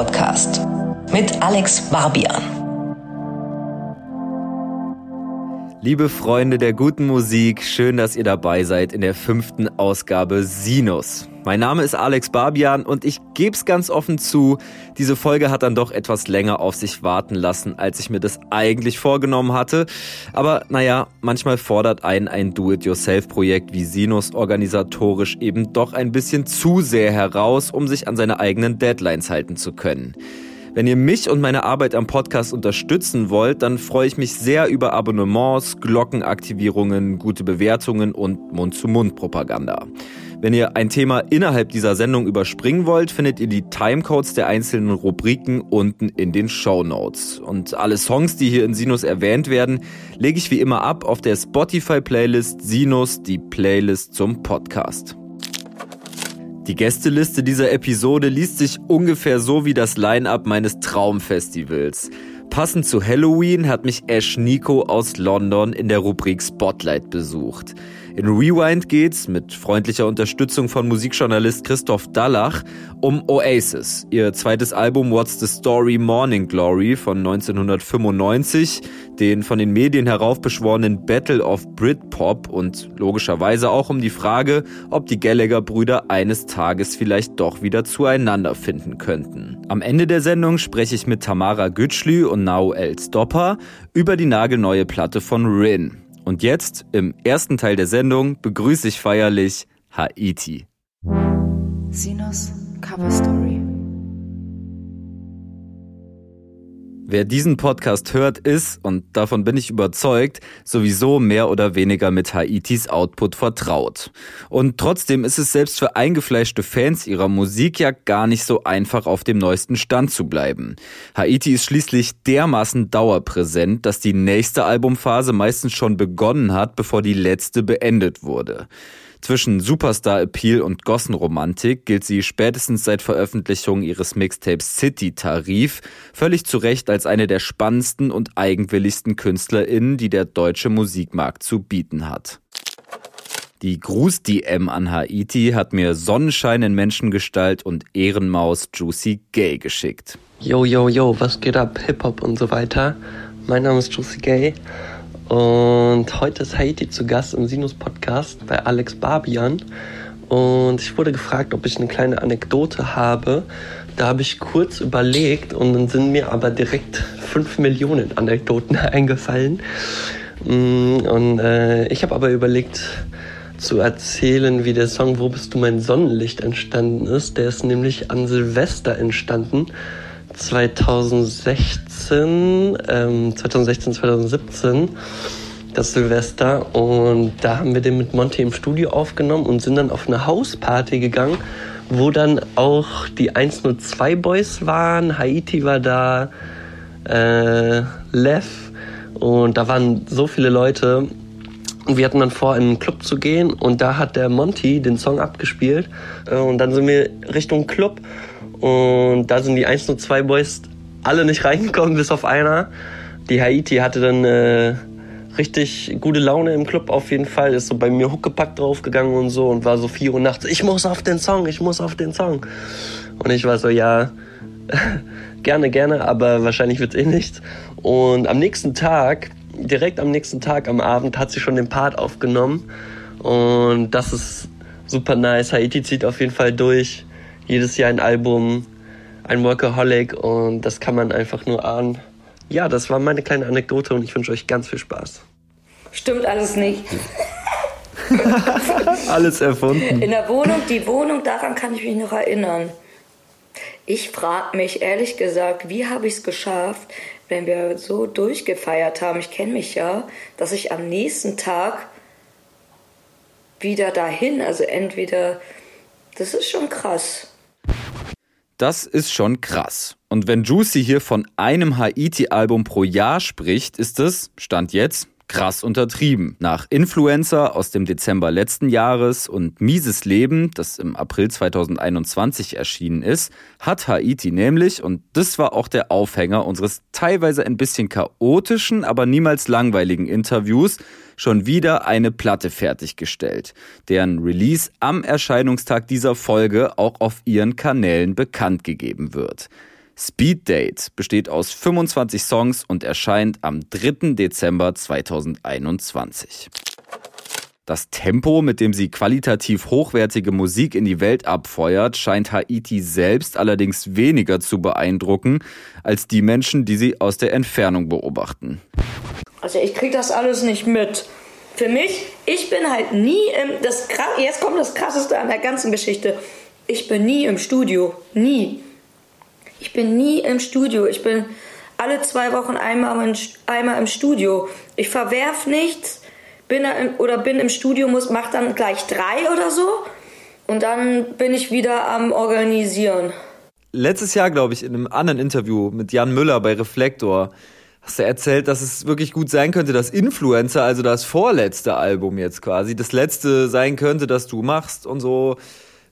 Podcast mit Alex Barbian. Liebe Freunde der guten Musik, schön, dass ihr dabei seid in der fünften Ausgabe Sinus. Mein Name ist Alex Barbian und ich geb's ganz offen zu, diese Folge hat dann doch etwas länger auf sich warten lassen, als ich mir das eigentlich vorgenommen hatte. Aber naja, manchmal fordert einen ein Do-it-yourself-Projekt wie Sinus organisatorisch eben doch ein bisschen zu sehr heraus, um sich an seine eigenen Deadlines halten zu können. Wenn ihr mich und meine Arbeit am Podcast unterstützen wollt, dann freue ich mich sehr über Abonnements, Glockenaktivierungen, gute Bewertungen und Mund-zu-Mund-Propaganda. Wenn ihr ein Thema innerhalb dieser Sendung überspringen wollt, findet ihr die Timecodes der einzelnen Rubriken unten in den Show Notes. Und alle Songs, die hier in Sinus erwähnt werden, lege ich wie immer ab auf der Spotify-Playlist Sinus, die Playlist zum Podcast. Die Gästeliste dieser Episode liest sich ungefähr so wie das Line-up meines Traumfestivals. Passend zu Halloween hat mich Ash Nico aus London in der Rubrik Spotlight besucht. In Rewind geht's mit freundlicher Unterstützung von Musikjournalist Christoph Dallach um Oasis, ihr zweites Album What's the Story Morning Glory von 1995, den von den Medien heraufbeschworenen Battle of Britpop und logischerweise auch um die Frage, ob die Gallagher-Brüder eines Tages vielleicht doch wieder zueinander finden könnten. Am Ende der Sendung spreche ich mit Tamara Gütschlü und Nao El Stopper über die nagelneue Platte von Rin. Und jetzt, im ersten Teil der Sendung, begrüße ich feierlich Haiti. Sinus Cover Story. Wer diesen Podcast hört, ist, und davon bin ich überzeugt, sowieso mehr oder weniger mit Haitis Output vertraut. Und trotzdem ist es selbst für eingefleischte Fans ihrer Musik ja gar nicht so einfach, auf dem neuesten Stand zu bleiben. Haiti ist schließlich dermaßen dauerpräsent, dass die nächste Albumphase meistens schon begonnen hat, bevor die letzte beendet wurde. Zwischen Superstar-Appeal und Gossenromantik gilt sie spätestens seit Veröffentlichung ihres Mixtapes City Tarif völlig zu Recht als eine der spannendsten und eigenwilligsten KünstlerInnen, die der deutsche Musikmarkt zu bieten hat. Die Gruß-DM an Haiti hat mir Sonnenschein in Menschengestalt und Ehrenmaus Juicy Gay geschickt. Yo, yo, yo, was geht ab? Hip-Hop und so weiter. Mein Name ist Juicy Gay und heute ist Haiti zu Gast im Sinus Podcast bei Alex Barbian. Und ich wurde gefragt, ob ich eine kleine Anekdote habe. Da habe ich kurz überlegt und dann sind mir aber direkt 5 Millionen Anekdoten eingefallen. Mm, und äh, ich habe aber überlegt zu erzählen, wie der Song Wo bist du mein Sonnenlicht entstanden ist. Der ist nämlich an Silvester entstanden. 2016, ähm, 2016, 2017, das Silvester. Und da haben wir den mit Monty im Studio aufgenommen und sind dann auf eine Hausparty gegangen, wo dann auch die 102 Boys waren. Haiti war da, äh, Lev. Und da waren so viele Leute. Und wir hatten dann vor, in einen Club zu gehen. Und da hat der Monty den Song abgespielt. Äh, und dann sind wir Richtung Club. Und da sind die 102 Boys alle nicht reingekommen, bis auf einer. Die Haiti hatte dann äh, richtig gute Laune im Club auf jeden Fall. Ist so bei mir Huckepack draufgegangen und so und war so 4 Uhr nachts. Ich muss auf den Song, ich muss auf den Song. Und ich war so, ja, gerne, gerne, aber wahrscheinlich wird's eh nichts. Und am nächsten Tag, direkt am nächsten Tag am Abend, hat sie schon den Part aufgenommen. Und das ist super nice. Haiti zieht auf jeden Fall durch jedes Jahr ein Album, ein Workaholic und das kann man einfach nur ahnen. Ja, das war meine kleine Anekdote und ich wünsche euch ganz viel Spaß. Stimmt alles nicht. alles erfunden. In der Wohnung, die Wohnung, daran kann ich mich noch erinnern. Ich frage mich ehrlich gesagt, wie habe ich es geschafft, wenn wir so durchgefeiert haben, ich kenne mich ja, dass ich am nächsten Tag wieder dahin, also entweder, das ist schon krass. Das ist schon krass. Und wenn Juicy hier von einem Haiti-Album pro Jahr spricht, ist es, Stand jetzt, krass untertrieben. Nach Influencer aus dem Dezember letzten Jahres und Mieses Leben, das im April 2021 erschienen ist, hat Haiti nämlich, und das war auch der Aufhänger unseres teilweise ein bisschen chaotischen, aber niemals langweiligen Interviews, schon wieder eine Platte fertiggestellt, deren Release am Erscheinungstag dieser Folge auch auf ihren Kanälen bekannt gegeben wird. Speed Date besteht aus 25 Songs und erscheint am 3. Dezember 2021. Das Tempo, mit dem sie qualitativ hochwertige Musik in die Welt abfeuert, scheint Haiti selbst allerdings weniger zu beeindrucken als die Menschen, die sie aus der Entfernung beobachten. Also ich krieg das alles nicht mit. Für mich, ich bin halt nie im, das, jetzt kommt das Krasseste an der ganzen Geschichte. Ich bin nie im Studio. Nie. Ich bin nie im Studio. Ich bin alle zwei Wochen einmal, in, einmal im Studio. Ich verwerf nichts, bin im, oder bin im Studio, muss, mach dann gleich drei oder so. Und dann bin ich wieder am Organisieren. Letztes Jahr, glaube ich, in einem anderen Interview mit Jan Müller bei Reflektor, hast du erzählt, dass es wirklich gut sein könnte, dass Influencer, also das vorletzte Album jetzt quasi, das letzte sein könnte, das du machst und so.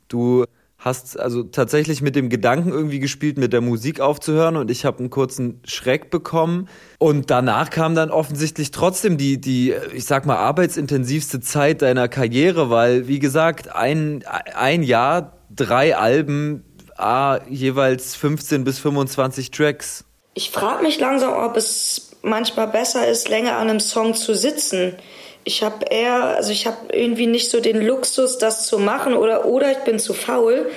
Du hast also tatsächlich mit dem Gedanken irgendwie gespielt, mit der Musik aufzuhören und ich habe einen kurzen Schreck bekommen und danach kam dann offensichtlich trotzdem die die ich sag mal arbeitsintensivste Zeit deiner Karriere, weil wie gesagt, ein ein Jahr, drei Alben, ah, jeweils 15 bis 25 Tracks. Ich frage mich langsam, ob es manchmal besser ist, länger an einem Song zu sitzen ich habe eher, also ich habe irgendwie nicht so den Luxus, das zu machen oder, oder ich bin zu faul.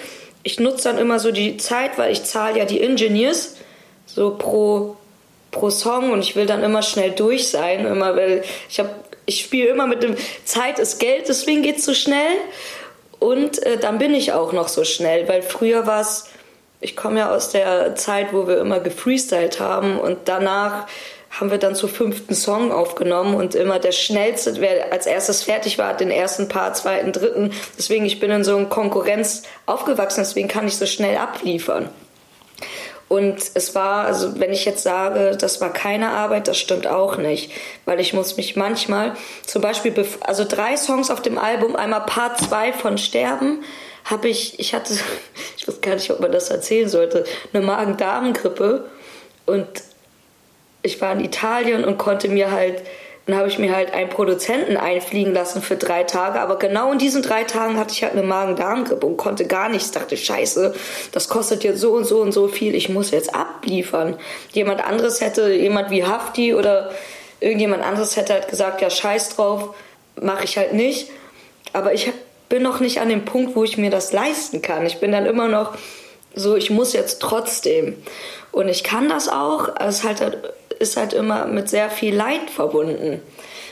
Ich nutze dann immer so die Zeit, weil ich zahle ja die Engineers so pro, pro Song und ich will dann immer schnell durch sein, immer weil ich habe ich spiele immer mit dem Zeit ist Geld, deswegen geht's so schnell und äh, dann bin ich auch noch so schnell, weil früher war es ich komme ja aus der Zeit, wo wir immer gefreestylt haben und danach haben wir dann zur fünften Song aufgenommen und immer der schnellste, wer als erstes fertig war, den ersten Part, zweiten, dritten. Deswegen, ich bin in so einer Konkurrenz aufgewachsen, deswegen kann ich so schnell abliefern. Und es war, also wenn ich jetzt sage, das war keine Arbeit, das stimmt auch nicht. Weil ich muss mich manchmal, zum Beispiel, also drei Songs auf dem Album, einmal Part 2 von Sterben, habe ich, ich hatte, ich weiß gar nicht, ob man das erzählen sollte, eine Magen-Darm-Grippe. Und ich war in Italien und konnte mir halt, dann habe ich mir halt einen Produzenten einfliegen lassen für drei Tage. Aber genau in diesen drei Tagen hatte ich halt eine Magen-Darm-Grippe und konnte gar nichts. Dachte, scheiße, das kostet jetzt so und so und so viel. Ich muss jetzt abliefern. Jemand anderes hätte, jemand wie Hafti oder irgendjemand anderes hätte halt gesagt, ja, scheiß drauf, mache ich halt nicht. Aber ich bin noch nicht an dem Punkt, wo ich mir das leisten kann. Ich bin dann immer noch so, ich muss jetzt trotzdem. Und ich kann das auch. Es ist halt, ist halt immer mit sehr viel Leid verbunden.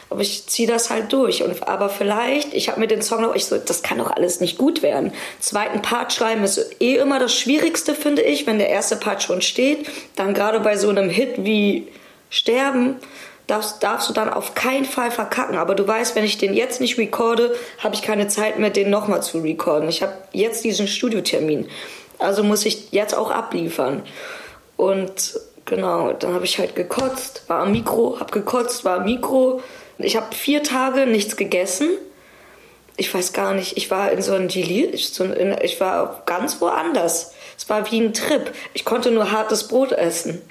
Aber ich ziehe das halt durch. Und, aber vielleicht, ich habe mir den Song noch, ich so, das kann doch alles nicht gut werden. Zweiten Part schreiben ist eh immer das Schwierigste, finde ich, wenn der erste Part schon steht. Dann gerade bei so einem Hit wie Sterben, darfst, darfst du dann auf keinen Fall verkacken. Aber du weißt, wenn ich den jetzt nicht recorde, habe ich keine Zeit mehr, den nochmal zu recorden. Ich habe jetzt diesen Studiotermin. Also muss ich jetzt auch abliefern. Und genau, dann habe ich halt gekotzt, war am Mikro, habe gekotzt, war am Mikro. Ich habe vier Tage nichts gegessen. Ich weiß gar nicht, ich war in so einem Delir, ich war ganz woanders. Es war wie ein Trip. Ich konnte nur hartes Brot essen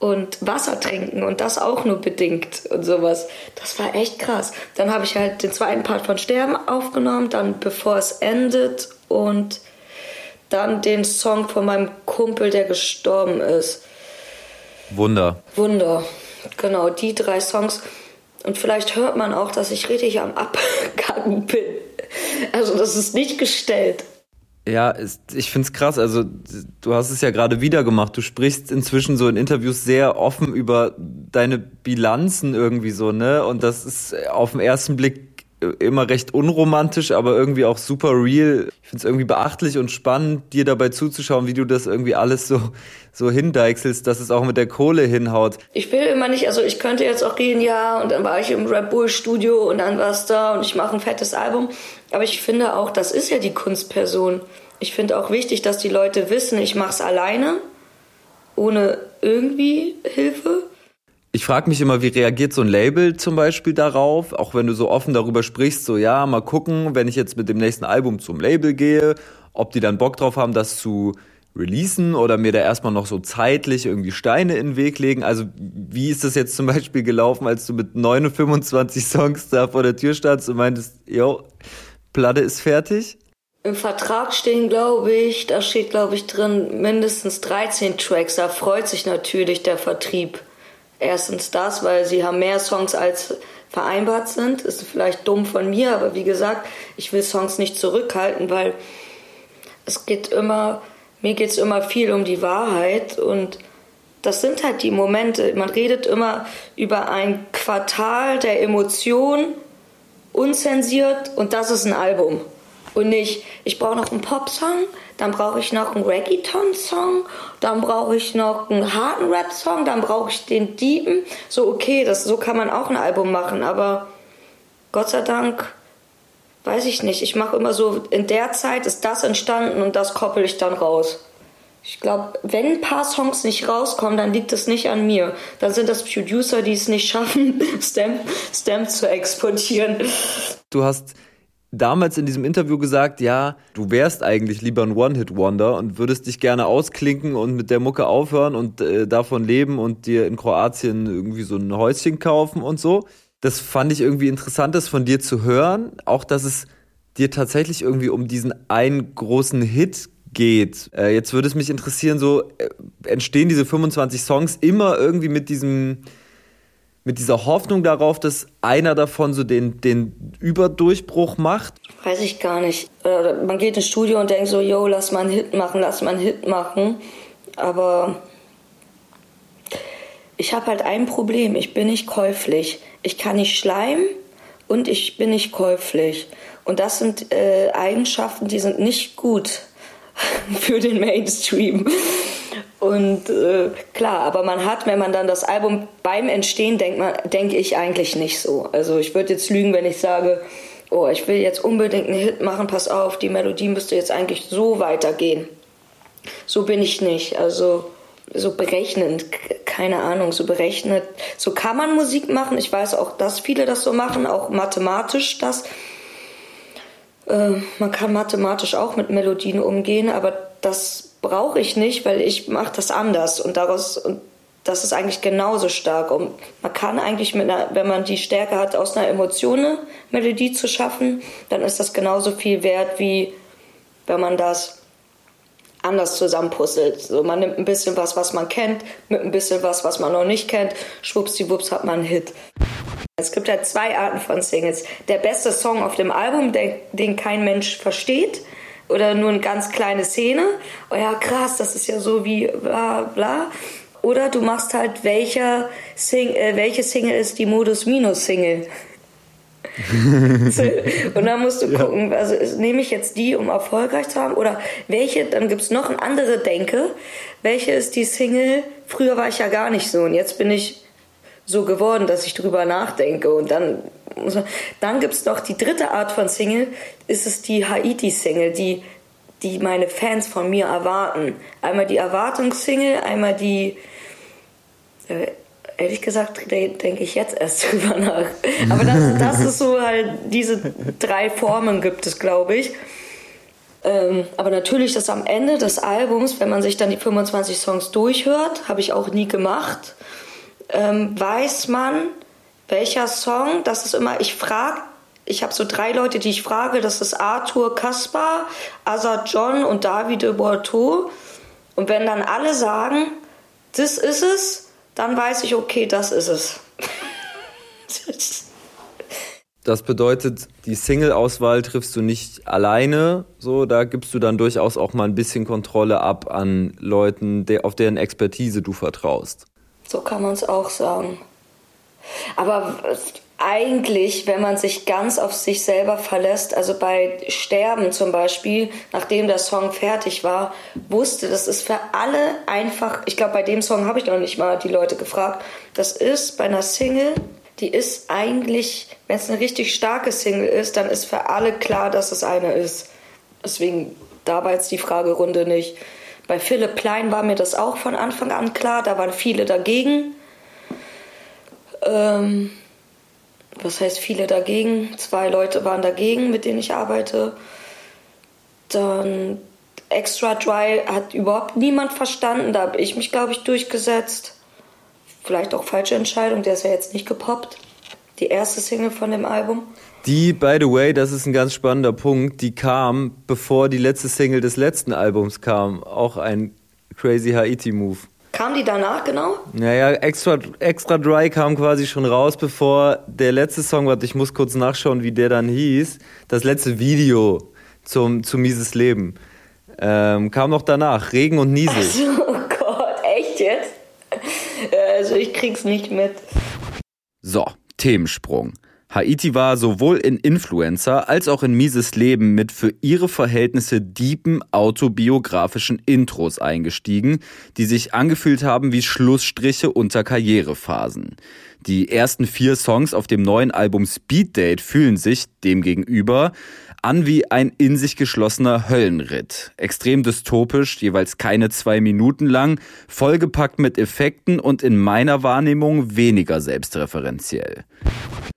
und Wasser trinken und das auch nur bedingt und sowas. Das war echt krass. Dann habe ich halt den zweiten Part von Sterben aufgenommen, dann bevor es endet und dann den Song von meinem Kumpel, der gestorben ist. Wunder. Wunder. Genau, die drei Songs. Und vielleicht hört man auch, dass ich richtig am Abgaben bin. Also das ist nicht gestellt. Ja, ich finde es krass. Also du hast es ja gerade wieder gemacht. Du sprichst inzwischen so in Interviews sehr offen über deine Bilanzen irgendwie so, ne? Und das ist auf den ersten Blick immer recht unromantisch, aber irgendwie auch super real. Ich finde es irgendwie beachtlich und spannend, dir dabei zuzuschauen, wie du das irgendwie alles so, so hindeichselst, dass es auch mit der Kohle hinhaut. Ich will immer nicht, also ich könnte jetzt auch gehen, ja, und dann war ich im Red Bull Studio und dann war es da und ich mache ein fettes Album. Aber ich finde auch, das ist ja die Kunstperson. Ich finde auch wichtig, dass die Leute wissen, ich mache es alleine, ohne irgendwie Hilfe. Ich frage mich immer, wie reagiert so ein Label zum Beispiel darauf, auch wenn du so offen darüber sprichst, so ja, mal gucken, wenn ich jetzt mit dem nächsten Album zum Label gehe, ob die dann Bock drauf haben, das zu releasen oder mir da erstmal noch so zeitlich irgendwie Steine in den Weg legen. Also wie ist das jetzt zum Beispiel gelaufen, als du mit 29 Songs da vor der Tür standst und meintest, yo, Platte ist fertig? Im Vertrag stehen, glaube ich, da steht, glaube ich, drin mindestens 13 Tracks. Da freut sich natürlich der Vertrieb. Erstens das, weil sie haben mehr Songs als vereinbart sind. Ist vielleicht dumm von mir, aber wie gesagt, ich will Songs nicht zurückhalten, weil es geht immer, mir geht es immer viel um die Wahrheit und das sind halt die Momente. Man redet immer über ein Quartal der Emotionen, unzensiert und das ist ein Album. Und nicht, ich brauche noch einen Popsong, dann brauche ich noch einen Reggaeton-Song, dann brauche ich noch einen harten Rap-Song, dann brauche ich den Diepen. So, okay, das, so kann man auch ein Album machen, aber Gott sei Dank, weiß ich nicht. Ich mache immer so, in der Zeit ist das entstanden und das koppel ich dann raus. Ich glaube, wenn ein paar Songs nicht rauskommen, dann liegt es nicht an mir. Dann sind das Producer, die es nicht schaffen, Stamp, Stamp zu exportieren. Du hast damals in diesem Interview gesagt, ja, du wärst eigentlich lieber ein One-Hit-Wonder und würdest dich gerne ausklinken und mit der Mucke aufhören und äh, davon leben und dir in Kroatien irgendwie so ein Häuschen kaufen und so. Das fand ich irgendwie interessant, das von dir zu hören. Auch, dass es dir tatsächlich irgendwie um diesen einen großen Hit geht. Äh, jetzt würde es mich interessieren, so äh, entstehen diese 25 Songs immer irgendwie mit diesem mit dieser Hoffnung darauf, dass einer davon so den, den Überdurchbruch macht? Weiß ich gar nicht. Man geht ins Studio und denkt so, yo, lass mal einen Hit machen, lass mal einen Hit machen. Aber ich habe halt ein Problem. Ich bin nicht käuflich. Ich kann nicht schleimen und ich bin nicht käuflich. Und das sind äh, Eigenschaften, die sind nicht gut für den Mainstream. Und äh, klar, aber man hat, wenn man dann das Album beim Entstehen denkt, denke ich eigentlich nicht so. Also ich würde jetzt lügen, wenn ich sage, oh, ich will jetzt unbedingt einen Hit machen, pass auf, die Melodie müsste jetzt eigentlich so weitergehen. So bin ich nicht. Also so berechnend, keine Ahnung, so berechnet. So kann man Musik machen. Ich weiß auch, dass viele das so machen, auch mathematisch das. Äh, man kann mathematisch auch mit Melodien umgehen, aber das brauche ich nicht, weil ich mache das anders und daraus und das ist eigentlich genauso stark. Und man kann eigentlich, mit einer, wenn man die Stärke hat, aus einer Emotion eine Melodie zu schaffen, dann ist das genauso viel wert, wie wenn man das anders zusammenpuzzelt. So, man nimmt ein bisschen was, was man kennt, mit ein bisschen was, was man noch nicht kennt. Schwuppsdiwupps hat man einen Hit. Es gibt ja zwei Arten von Singles. Der beste Song auf dem Album, den, den kein Mensch versteht, oder nur eine ganz kleine Szene. Oh ja, krass, das ist ja so wie bla bla. Oder du machst halt, welcher Sing äh, welche Single ist die Modus-Minus-Single. und dann musst du gucken, also nehme ich jetzt die, um erfolgreich zu haben, oder welche, dann gibt es noch eine andere Denke, welche ist die Single, früher war ich ja gar nicht so und jetzt bin ich so geworden, dass ich drüber nachdenke. Und dann, dann gibt es noch die dritte Art von Single, ist es die Haiti-Single, die, die meine Fans von mir erwarten. Einmal die Erwartungssingle, einmal die, äh, ehrlich gesagt, denke ich jetzt erst drüber nach. Aber das, das ist so halt, diese drei Formen gibt es, glaube ich. Ähm, aber natürlich, dass am Ende des Albums, wenn man sich dann die 25 Songs durchhört, habe ich auch nie gemacht, ähm, weiß man, welcher Song, das ist immer, ich frage, ich habe so drei Leute, die ich frage, das ist Arthur Kaspar, Azad John und Davide Borto. Und wenn dann alle sagen, das ist es, dann weiß ich, okay, das ist es. Das bedeutet, die Single-Auswahl triffst du nicht alleine, so da gibst du dann durchaus auch mal ein bisschen Kontrolle ab an Leuten, auf deren Expertise du vertraust. So kann man es auch sagen. Aber eigentlich, wenn man sich ganz auf sich selber verlässt, also bei Sterben zum Beispiel, nachdem der Song fertig war, wusste, das ist für alle einfach, ich glaube, bei dem Song habe ich noch nicht mal die Leute gefragt, das ist bei einer Single, die ist eigentlich, wenn es eine richtig starke Single ist, dann ist für alle klar, dass es eine ist. Deswegen, da war jetzt die Fragerunde nicht. Bei Philipp Klein war mir das auch von Anfang an klar, da waren viele dagegen. Ähm, was heißt viele dagegen? Zwei Leute waren dagegen, mit denen ich arbeite. Dann Extra Dry hat überhaupt niemand verstanden. Da habe ich mich, glaube ich, durchgesetzt. Vielleicht auch falsche Entscheidung, der ist ja jetzt nicht gepoppt. Die erste Single von dem Album. Die, by the way, das ist ein ganz spannender Punkt, die kam, bevor die letzte Single des letzten Albums kam. Auch ein crazy Haiti-Move. Kam die danach genau? Naja, Extra, Extra Dry kam quasi schon raus, bevor der letzte Song, warte, ich muss kurz nachschauen, wie der dann hieß. Das letzte Video zum, zu Mieses Leben. Ähm, kam noch danach, Regen und Niesel. Also, oh Gott, echt jetzt? Also ich krieg's nicht mit. So, Themensprung. Haiti war sowohl in Influencer als auch in Mises Leben mit für ihre Verhältnisse diepen autobiografischen Intros eingestiegen, die sich angefühlt haben wie Schlussstriche unter Karrierephasen. Die ersten vier Songs auf dem neuen Album Speed Date fühlen sich demgegenüber an wie ein in sich geschlossener Höllenritt. Extrem dystopisch, jeweils keine zwei Minuten lang, vollgepackt mit Effekten und in meiner Wahrnehmung weniger selbstreferenziell.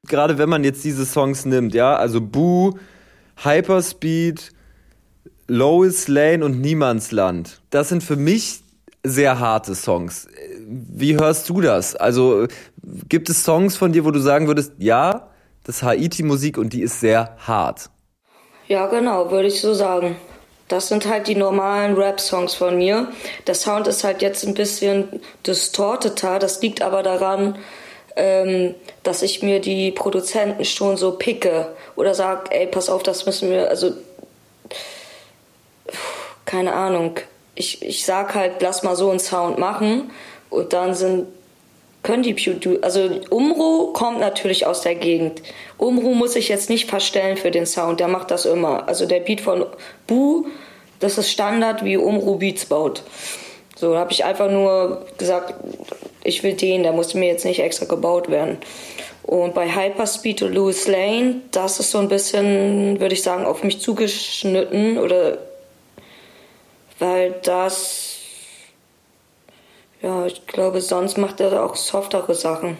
Gerade wenn man jetzt diese Songs nimmt, ja, also Boo, Hyperspeed, Lois Lane und Niemandsland, das sind für mich sehr harte Songs. Wie hörst du das? Also gibt es Songs von dir, wo du sagen würdest, ja, das Haiti-Musik und die ist sehr hart? Ja, genau, würde ich so sagen. Das sind halt die normalen Rap-Songs von mir. Der Sound ist halt jetzt ein bisschen distorteter. Das liegt aber daran, ähm, dass ich mir die Produzenten schon so picke oder sag, ey, pass auf, das müssen wir, also keine Ahnung. Ich, ich sag halt, lass mal so einen Sound machen und dann sind können die Pew also Umru kommt natürlich aus der Gegend. Umru muss ich jetzt nicht verstellen für den Sound, der macht das immer. Also der Beat von Bu, das ist Standard, wie Umru Beats baut. So, da habe ich einfach nur gesagt, ich will den, der muss mir jetzt nicht extra gebaut werden. Und bei Hyperspeed und Louis Lane, das ist so ein bisschen, würde ich sagen, auf mich zugeschnitten oder weil das ja, ich glaube, sonst macht er auch softere Sachen.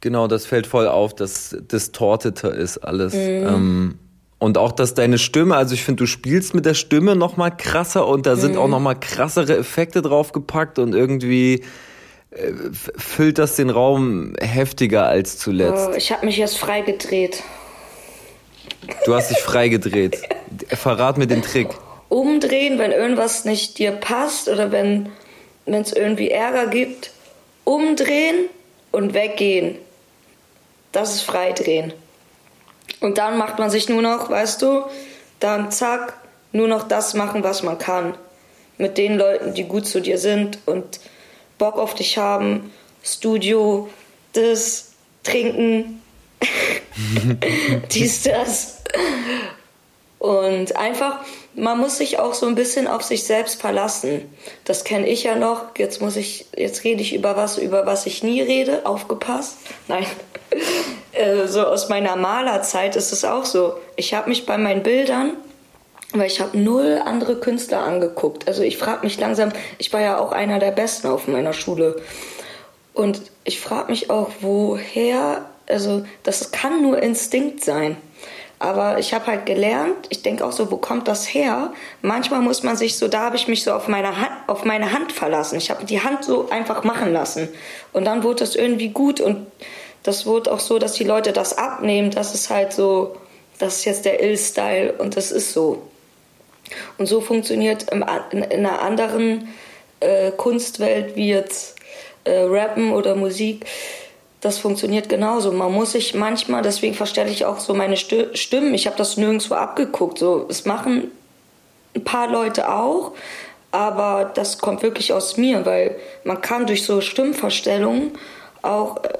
Genau, das fällt voll auf, dass distorteter ist alles. Mhm. Ähm, und auch, dass deine Stimme, also ich finde, du spielst mit der Stimme noch mal krasser und da mhm. sind auch noch mal krassere Effekte draufgepackt und irgendwie äh, füllt das den Raum heftiger als zuletzt. Oh, ich habe mich jetzt freigedreht. Du hast dich freigedreht. Verrat mir den Trick. Umdrehen, wenn irgendwas nicht dir passt oder wenn es irgendwie Ärger gibt, umdrehen und weggehen. Das ist Freidrehen. Und dann macht man sich nur noch, weißt du, dann zack, nur noch das machen, was man kann. Mit den Leuten, die gut zu dir sind und Bock auf dich haben, Studio, das, trinken, dies, das. Und einfach, man muss sich auch so ein bisschen auf sich selbst verlassen. Das kenne ich ja noch. Jetzt muss ich, jetzt rede ich über was, über was ich nie rede. Aufgepasst. Nein. Äh, so aus meiner Malerzeit ist es auch so. Ich habe mich bei meinen Bildern, weil ich habe null andere Künstler angeguckt. Also ich frage mich langsam, ich war ja auch einer der Besten auf meiner Schule. Und ich frage mich auch, woher, also das kann nur Instinkt sein. Aber ich habe halt gelernt, ich denke auch so, wo kommt das her? Manchmal muss man sich so, da habe ich mich so auf meine, Hand, auf meine Hand verlassen. Ich habe die Hand so einfach machen lassen. Und dann wurde das irgendwie gut und das wurde auch so, dass die Leute das abnehmen. Das ist halt so, das ist jetzt der Ill-Style und das ist so. Und so funktioniert in, in einer anderen äh, Kunstwelt wie jetzt äh, Rappen oder Musik das funktioniert genauso. Man muss sich manchmal, deswegen verstelle ich auch so meine Stimmen. Ich habe das nirgendwo abgeguckt. So, es machen ein paar Leute auch, aber das kommt wirklich aus mir, weil man kann durch so Stimmverstellungen auch äh,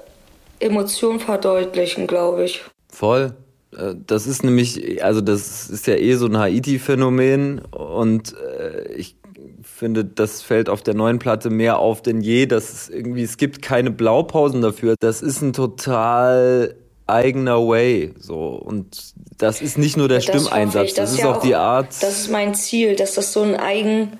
Emotionen verdeutlichen, glaube ich. Voll. Äh, das ist nämlich, also das ist ja eh so ein Haiti-Phänomen und äh, ich finde, das fällt auf der neuen Platte mehr auf denn je. dass es irgendwie, es gibt keine Blaupausen dafür. Das ist ein total eigener Way. So. Und das ist nicht nur der das Stimmeinsatz, das, das, ist ja auch die Art. Das ist mein Ziel, dass das so ein eigen.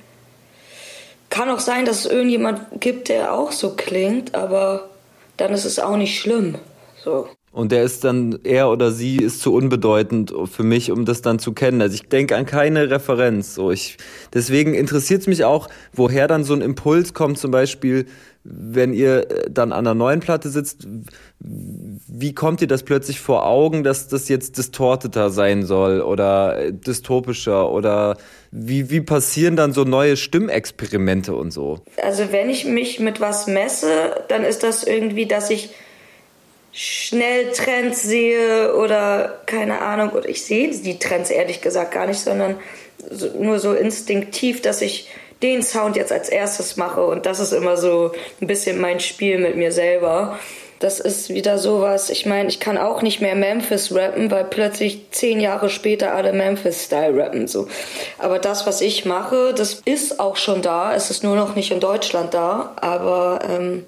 Kann auch sein, dass es irgendjemand gibt, der auch so klingt, aber dann ist es auch nicht schlimm. So. Und der ist dann, er oder sie ist zu unbedeutend für mich, um das dann zu kennen. Also ich denke an keine Referenz. So ich, deswegen interessiert es mich auch, woher dann so ein Impuls kommt, zum Beispiel wenn ihr äh, dann an einer neuen Platte sitzt, wie kommt ihr das plötzlich vor Augen, dass das jetzt distorteter sein soll oder äh, dystopischer oder wie, wie passieren dann so neue Stimmexperimente und so? Also wenn ich mich mit was messe, dann ist das irgendwie, dass ich schnell Trends sehe oder keine Ahnung, oder ich sehe die Trends ehrlich gesagt gar nicht, sondern nur so instinktiv, dass ich den Sound jetzt als erstes mache und das ist immer so ein bisschen mein Spiel mit mir selber. Das ist wieder sowas, ich meine, ich kann auch nicht mehr Memphis rappen, weil plötzlich zehn Jahre später alle Memphis-Style rappen. So. Aber das, was ich mache, das ist auch schon da. Es ist nur noch nicht in Deutschland da. Aber ähm,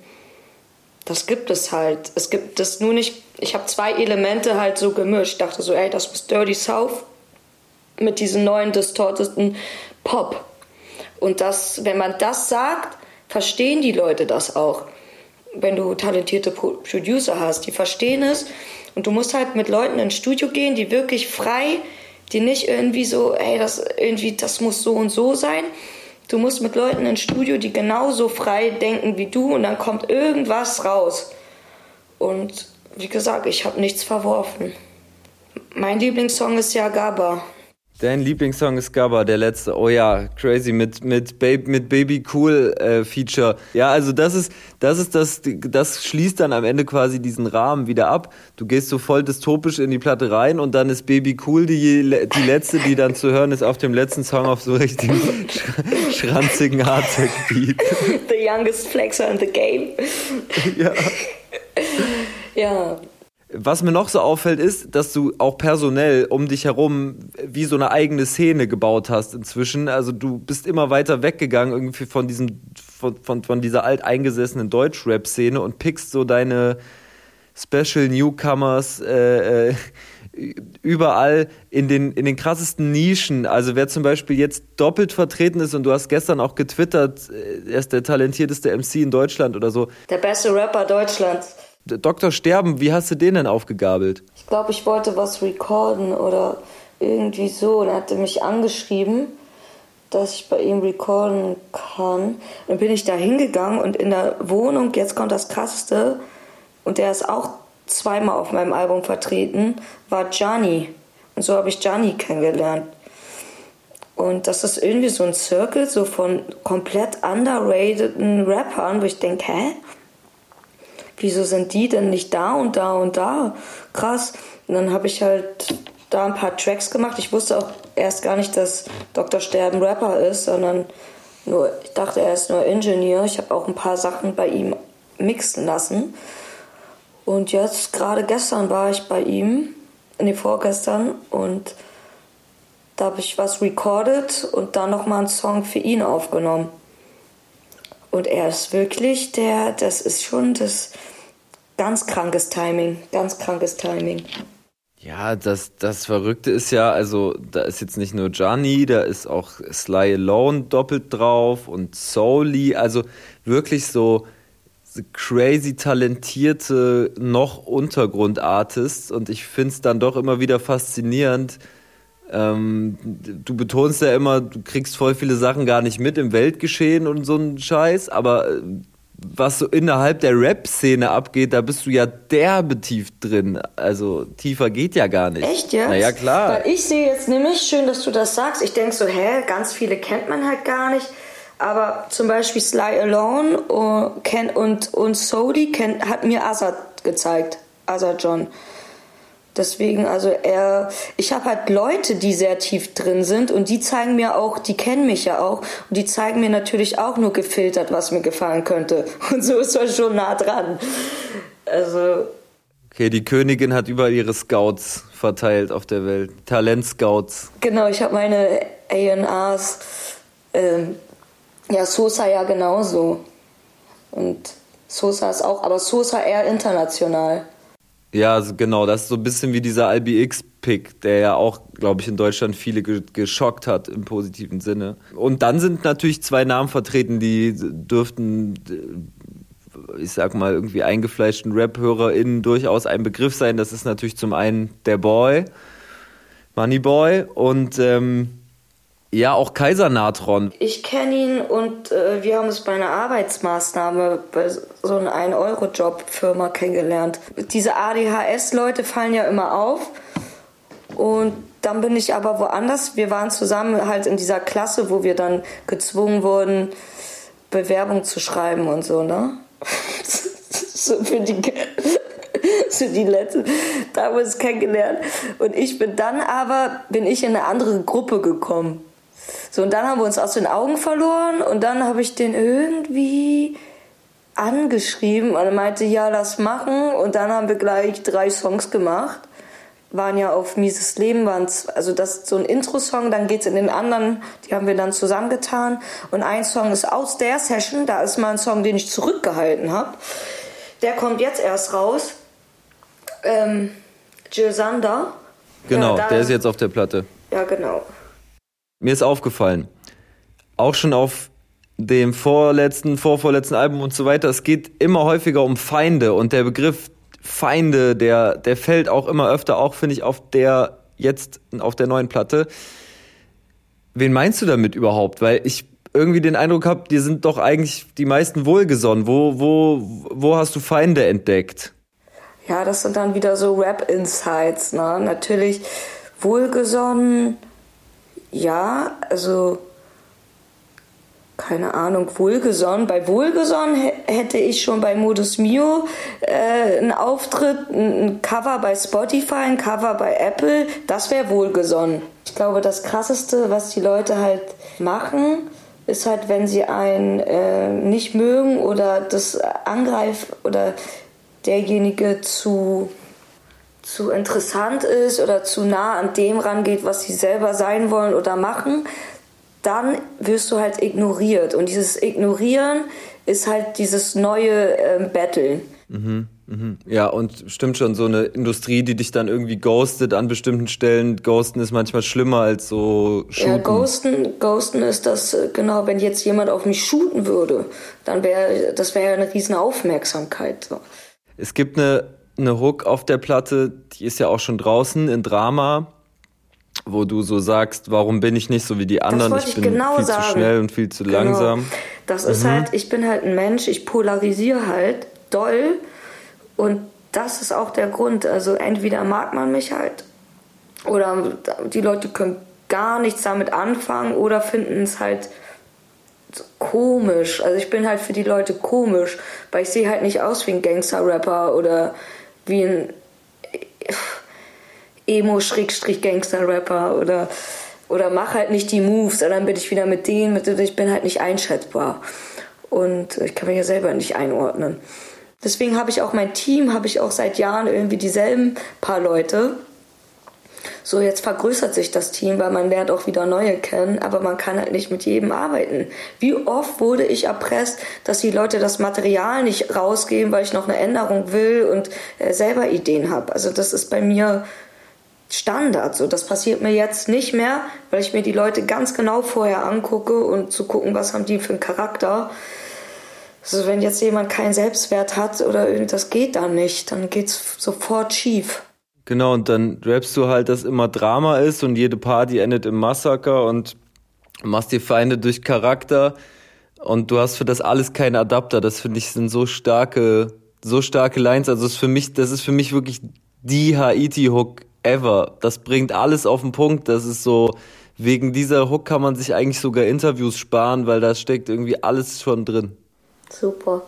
das gibt es halt. Es gibt es nur nicht. Ich habe zwei Elemente halt so gemischt. Ich dachte so, ey, das muss Dirty South mit diesem neuen distorteten Pop. Und das, wenn man das sagt, verstehen die Leute das auch. Wenn du talentierte Producer hast, die verstehen es. Und du musst halt mit Leuten ins Studio gehen, die wirklich frei, die nicht irgendwie so, ey, das irgendwie, das muss so und so sein. Du musst mit Leuten ins Studio, die genauso frei denken wie du, und dann kommt irgendwas raus. Und wie gesagt, ich habe nichts verworfen. Mein Lieblingssong ist ja Gaba. Dein Lieblingssong ist Gabba, der letzte. Oh ja, crazy mit mit Baby mit Baby Cool äh, Feature. Ja, also das ist das ist das das schließt dann am Ende quasi diesen Rahmen wieder ab. Du gehst so voll dystopisch in die Platte rein und dann ist Baby Cool die die letzte, die dann zu hören ist auf dem letzten Song auf so richtig schranzigen Hardtech Beat. The youngest flexer in the game. Ja. ja. Was mir noch so auffällt, ist, dass du auch personell um dich herum wie so eine eigene Szene gebaut hast inzwischen. Also du bist immer weiter weggegangen irgendwie von diesem, von, von, von dieser alteingesessenen Deutschrap-Szene und pickst so deine Special Newcomers äh, äh, überall in den, in den krassesten Nischen. Also wer zum Beispiel jetzt doppelt vertreten ist und du hast gestern auch getwittert, äh, er ist der talentierteste MC in Deutschland oder so. Der beste Rapper Deutschlands. Dr. Sterben, wie hast du den denn aufgegabelt? Ich glaube, ich wollte was recorden oder irgendwie so. Und er hatte mich angeschrieben, dass ich bei ihm recorden kann. Dann bin ich da hingegangen und in der Wohnung, jetzt kommt das Krasseste, und der ist auch zweimal auf meinem Album vertreten, war Gianni. Und so habe ich Gianni kennengelernt. Und das ist irgendwie so ein Circle, so von komplett underrateden Rappern, wo ich denke, hä? Wieso sind die denn nicht da und da und da? Krass. Und dann habe ich halt da ein paar Tracks gemacht. Ich wusste auch erst gar nicht, dass Dr. Sterben Rapper ist, sondern nur, ich dachte, er ist nur Ingenieur. Ich habe auch ein paar Sachen bei ihm mixen lassen. Und jetzt, gerade gestern war ich bei ihm, nee, vorgestern, und da habe ich was recorded und dann nochmal einen Song für ihn aufgenommen. Und er ist wirklich der, das ist schon das ganz krankes Timing, ganz krankes Timing. Ja, das, das Verrückte ist ja, also da ist jetzt nicht nur Gianni, da ist auch Sly Alone doppelt drauf und Soli, also wirklich so crazy talentierte noch Untergrundartists und ich finde es dann doch immer wieder faszinierend, ähm, du betonst ja immer, du kriegst voll viele Sachen gar nicht mit im Weltgeschehen und so ein Scheiß, aber äh, was so innerhalb der Rap-Szene abgeht, da bist du ja derbe tief drin. Also tiefer geht ja gar nicht. Echt jetzt? Naja, klar. Weil ich sehe jetzt nämlich, schön, dass du das sagst, ich denke so, hä, ganz viele kennt man halt gar nicht. Aber zum Beispiel Sly Alone und, und, und Sodi hat mir Azad gezeigt. Azad John. Deswegen, also er, ich habe halt Leute, die sehr tief drin sind und die zeigen mir auch, die kennen mich ja auch und die zeigen mir natürlich auch nur gefiltert, was mir gefallen könnte. Und so ist man schon nah dran. Also. Okay, die Königin hat überall ihre Scouts verteilt auf der Welt. Talentscouts. Genau, ich habe meine ANAs. Ähm, ja, Sosa ja genauso. Und Sosa ist auch, aber Sosa eher international. Ja, genau, das ist so ein bisschen wie dieser IBX-Pick, der ja auch, glaube ich, in Deutschland viele ge geschockt hat im positiven Sinne. Und dann sind natürlich zwei Namen vertreten, die dürften, ich sag mal, irgendwie eingefleischten Rap-HörerInnen durchaus ein Begriff sein. Das ist natürlich zum einen der Boy, Money Boy und ähm, Ja, auch Kaisernatron. Ich kenne ihn und äh, wir haben es bei einer Arbeitsmaßnahme bei so einer 1-Euro-Job-Firma kennengelernt. Diese ADHS-Leute fallen ja immer auf und dann bin ich aber woanders. Wir waren zusammen halt in dieser Klasse, wo wir dann gezwungen wurden, Bewerbung zu schreiben und so, ne? so für die, so die letzten damals kennengelernt. Und ich bin dann aber, bin ich in eine andere Gruppe gekommen. So, und dann haben wir uns aus den Augen verloren und dann habe ich den irgendwie angeschrieben und er meinte, ja, lass machen. Und dann haben wir gleich drei Songs gemacht. Waren ja auf Mieses Leben, waren also das ist so ein Intro-Song, dann geht's in den anderen, die haben wir dann zusammengetan. Und ein Song ist aus der Session, da ist mal ein Song, den ich zurückgehalten habe. Der kommt jetzt erst raus. Ähm, Jill Sander. Genau, Ja, da- der ist jetzt auf der Platte. Ja, genau. Mir ist aufgefallen, auch schon auf dem vorletzten, vorvorletzten Album und so weiter, es geht immer häufiger um Feinde und der Begriff Feinde, der, der fällt auch immer öfter, auch finde ich auf der jetzt auf der neuen Platte. Wen meinst du damit überhaupt? Weil ich irgendwie den Eindruck habe, dir sind doch eigentlich die meisten wohlgesonnen. Wo, wo, wo hast du Feinde entdeckt? Ja, das sind dann wieder so Rap-Insights, ne? Natürlich wohlgesonnen, ja, also keine Ahnung, wohlgesonnen. Bei wohlgesonnen hä- hätte ich schon bei Modus Mio äh, einen Auftritt, ein ein Cover bei Spotify, ein Cover bei Apple. Das wäre wohlgesonnen. Ich glaube, das Krasseste, was die Leute halt machen, ist halt, wenn sie einen äh, nicht mögen oder das angreift oder derjenige zu zu interessant ist oder zu nah an dem rangeht, was sie selber sein wollen oder machen, dann wirst du halt ignoriert. Und dieses Ignorieren ist halt dieses neue ähm, Battlen. Ja, und stimmt schon, so eine Industrie, die dich dann irgendwie ghostet an bestimmten Stellen. Ghosten ist manchmal schlimmer als so Ja, shooten. Ghosten, Ghosten ist das, äh, genau, wenn jetzt jemand auf mich shooten würde, dann wäre, das wäre eine riesen Aufmerksamkeit. So. Es gibt eine, eine Hook auf der Platte, die ist ja auch schon draußen in Drama, wo du so sagst, warum bin ich nicht so wie die anderen? ich ich bin genau viel sagen. zu schnell und viel zu Genau. langsam. Das ist halt, ich bin halt ein Mensch, ich polarisiere halt doll und das ist auch der Grund. Also entweder mag man mich halt oder die Leute können gar nichts damit anfangen oder finden es halt komisch. Also ich bin halt für die Leute komisch, weil ich sehe halt nicht aus wie ein Gangster-Rapper oder wie ein Emo-Gangster-Rapper oder, oder mach halt nicht die Moves, dann bin ich wieder mit denen, mit, ich bin halt nicht einschätzbar. Und ich kann mich ja selber nicht einordnen. Deswegen habe ich auch mein Team, habe ich auch seit Jahren irgendwie dieselben paar Leute. So, jetzt vergrößert sich das Team, weil man lernt auch wieder neue kennen, aber man kann halt nicht mit jedem arbeiten. Wie oft wurde ich erpresst, dass die Leute das Material nicht rausgeben, weil ich noch eine Änderung will und äh, selber Ideen habe. Also das ist bei mir Standard. So, das passiert mir jetzt nicht mehr, weil ich mir die Leute ganz genau vorher angucke und zu gucken, was haben die für einen Charakter. Also wenn jetzt jemand keinen Selbstwert hat oder irgend- das geht dann nicht, dann geht's sofort schief. Genau, und dann rappst du halt, dass immer Drama ist und jede Party endet im Massaker und machst dir Feinde durch Charakter und du hast für das alles keinen Adapter. Das finde ich sind so starke, so starke Lines. Also ist für mich, das ist für mich wirklich die Haiti-Hook ever. Das bringt alles auf den Punkt. Das ist so, wegen dieser Hook kann man sich eigentlich sogar Interviews sparen, weil da steckt irgendwie alles schon drin. Super.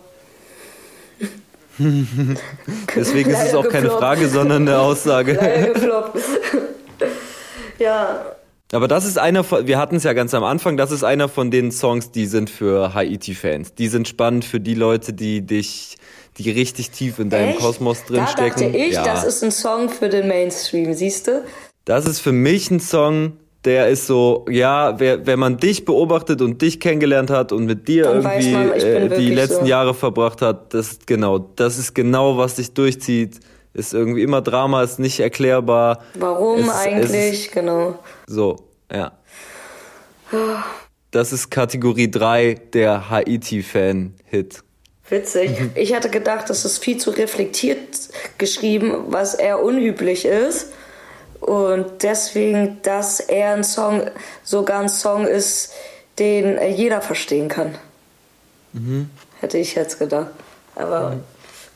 Deswegen ist es auch keine. Frage, sondern eine Aussage. Ja, Aber das ist einer von, wir hatten es ja ganz am Anfang, das ist einer von den Songs, die sind für Haiti-Fans. Die sind spannend für die Leute, die dich, die richtig tief in deinem echt? Kosmos Da dachte drinstecken. ich, ja. das ist ein Song für den Mainstream, siehst du? das ist für mich ein Song, der ist so, ja, wer, wenn man dich beobachtet und dich kennengelernt hat und mit dir Dann irgendwie man, äh, die letzten so. Jahre verbracht hat, das ist genau, das ist genau, was dich durchzieht. Ist irgendwie immer Drama, ist nicht erklärbar. Warum Es- es eigentlich? genau. So, ja. Das ist Kategorie 3 der Haiti-Fan-Hit. Witzig. Ich hatte gedacht, das ist viel zu reflektiert geschrieben, was eher unüblich ist. Und deswegen, dass er ein Song, sogar ein Song ist, den jeder verstehen kann. Mhm. Hätte ich jetzt gedacht. Aber mhm.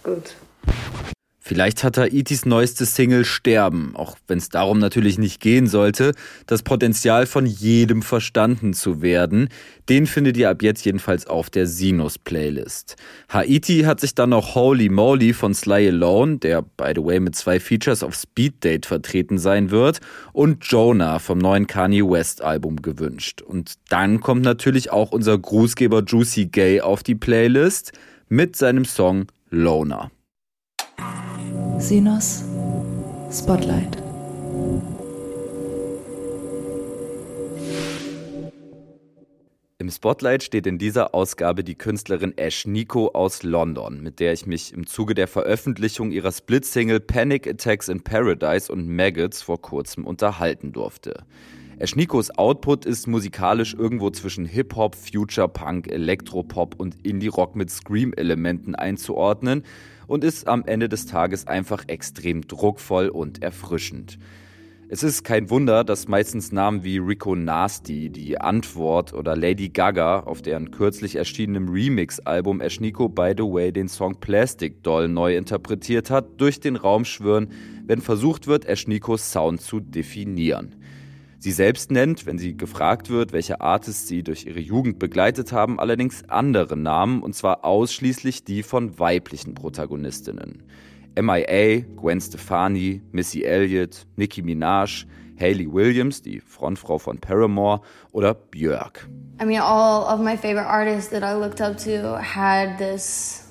gut. Vielleicht hat Haitis neueste Single Sterben, auch wenn es darum natürlich nicht gehen sollte, das Potenzial von jedem verstanden zu werden. Den findet ihr ab jetzt jedenfalls auf der Sinus-Playlist. Haiti hat sich dann noch Holy Moly von Sly Alone, der by the way mit zwei Features auf Speed Date vertreten sein wird, und Jonah vom neuen Kanye West Album gewünscht. Und dann kommt natürlich auch unser Grußgeber Juicy Gay auf die Playlist mit seinem Song Loner. Sinos Spotlight. Im Spotlight steht in dieser Ausgabe die Künstlerin Ash Nico aus London, mit der ich mich im Zuge der Veröffentlichung ihrer Split-Single Panic Attacks in Paradise und Maggots vor kurzem unterhalten durfte. Ash Nikos Output ist musikalisch irgendwo zwischen Hip-Hop, Future Punk, Elektropop und Indie-Rock mit Scream-Elementen einzuordnen und ist am Ende des Tages einfach extrem druckvoll und erfrischend. Es ist kein Wunder, dass meistens Namen wie Rico Nasty, Die Antwort oder Lady Gaga auf deren kürzlich erschienenem Remix-Album Eschniko By the Way den Song Plastic Doll neu interpretiert hat, durch den Raum schwören, wenn versucht wird, Eschnikos Sound zu definieren. Sie selbst nennt, wenn sie gefragt wird, welche Artists sie durch ihre Jugend begleitet haben, allerdings andere Namen, und zwar ausschließlich die von weiblichen Protagonistinnen. MIA, Gwen Stefani, Missy Elliott, Nicki Minaj, Hayley Williams, die Frontfrau von Paramore, oder Björk. I mean, all of my favorite artists that I looked up to had this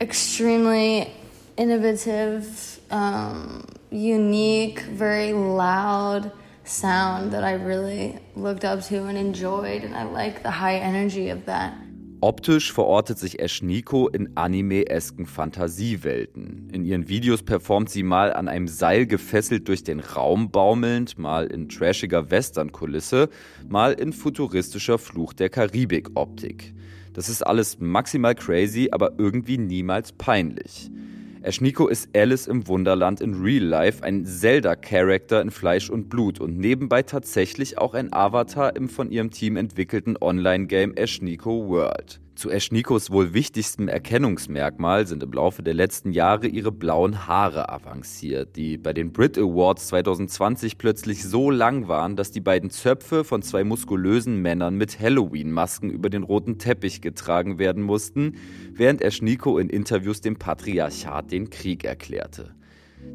extremely innovative, um, unique, very loud sound that I really looked up to and enjoyed, and I like the high energy of that. Optisch verortet sich Ash in anime-esken Fantasiewelten. In ihren Videos performt sie mal an einem Seil gefesselt durch den Raum baumelnd, mal in trashiger Western-Kulisse, mal in futuristischer Fluch der Karibik-Optik. Das ist alles maximal crazy, aber irgendwie niemals peinlich. Eschniko ist Alice im Wunderland in Real Life, ein Zelda-Charakter in Fleisch und Blut und nebenbei tatsächlich auch ein Avatar im von ihrem Team entwickelten Online-Game Eschniko World. Zu Eschnikos wohl wichtigstem Erkennungsmerkmal sind im Laufe der letzten Jahre ihre blauen Haare avanciert, die bei den Brit Awards 2020 plötzlich so lang waren, dass die beiden Zöpfe von zwei muskulösen Männern mit Halloween-Masken über den roten Teppich getragen werden mussten, während Eschniko in Interviews dem Patriarchat den Krieg erklärte.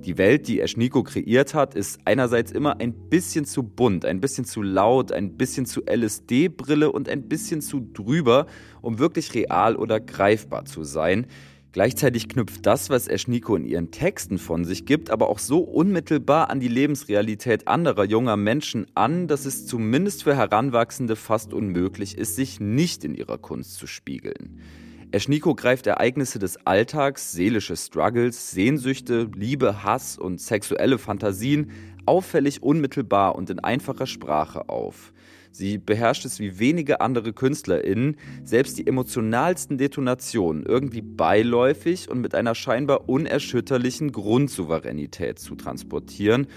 Die Welt, die Eschniko kreiert hat, ist einerseits immer ein bisschen zu bunt, ein bisschen zu laut, ein bisschen zu LSD-Brille und ein bisschen zu drüber, um wirklich real oder greifbar zu sein. Gleichzeitig knüpft das, was Eschniko in ihren Texten von sich gibt, aber auch so unmittelbar an die Lebensrealität anderer junger Menschen an, dass es zumindest für Heranwachsende fast unmöglich ist, sich nicht in ihrer Kunst zu spiegeln. Eschniko greift Ereignisse des Alltags, seelische Struggles, Sehnsüchte, Liebe, Hass und sexuelle Fantasien auffällig unmittelbar und in einfacher Sprache auf. Sie beherrscht es wie wenige andere KünstlerInnen, selbst die emotionalsten Detonationen irgendwie beiläufig und mit einer scheinbar unerschütterlichen Grundsouveränität zu transportieren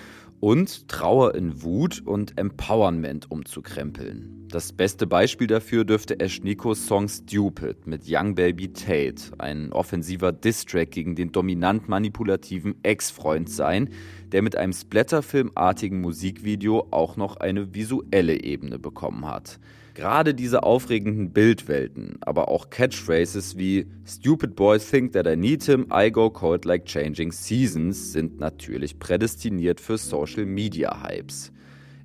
und Trauer in Wut und Empowerment umzukrempeln. Das beste Beispiel dafür dürfte Ash Nikos Song Stupid mit Young Baby Tate, ein offensiver Distrack gegen den dominant manipulativen Ex-Freund sein, der mit einem Splatterfilmartigen Musikvideo auch noch eine visuelle Ebene bekommen hat. Gerade diese aufregenden Bildwelten, aber auch Catchphrases wie Stupid boys think that I need him, I go cold like changing seasons sind natürlich prädestiniert für Social Media Hypes.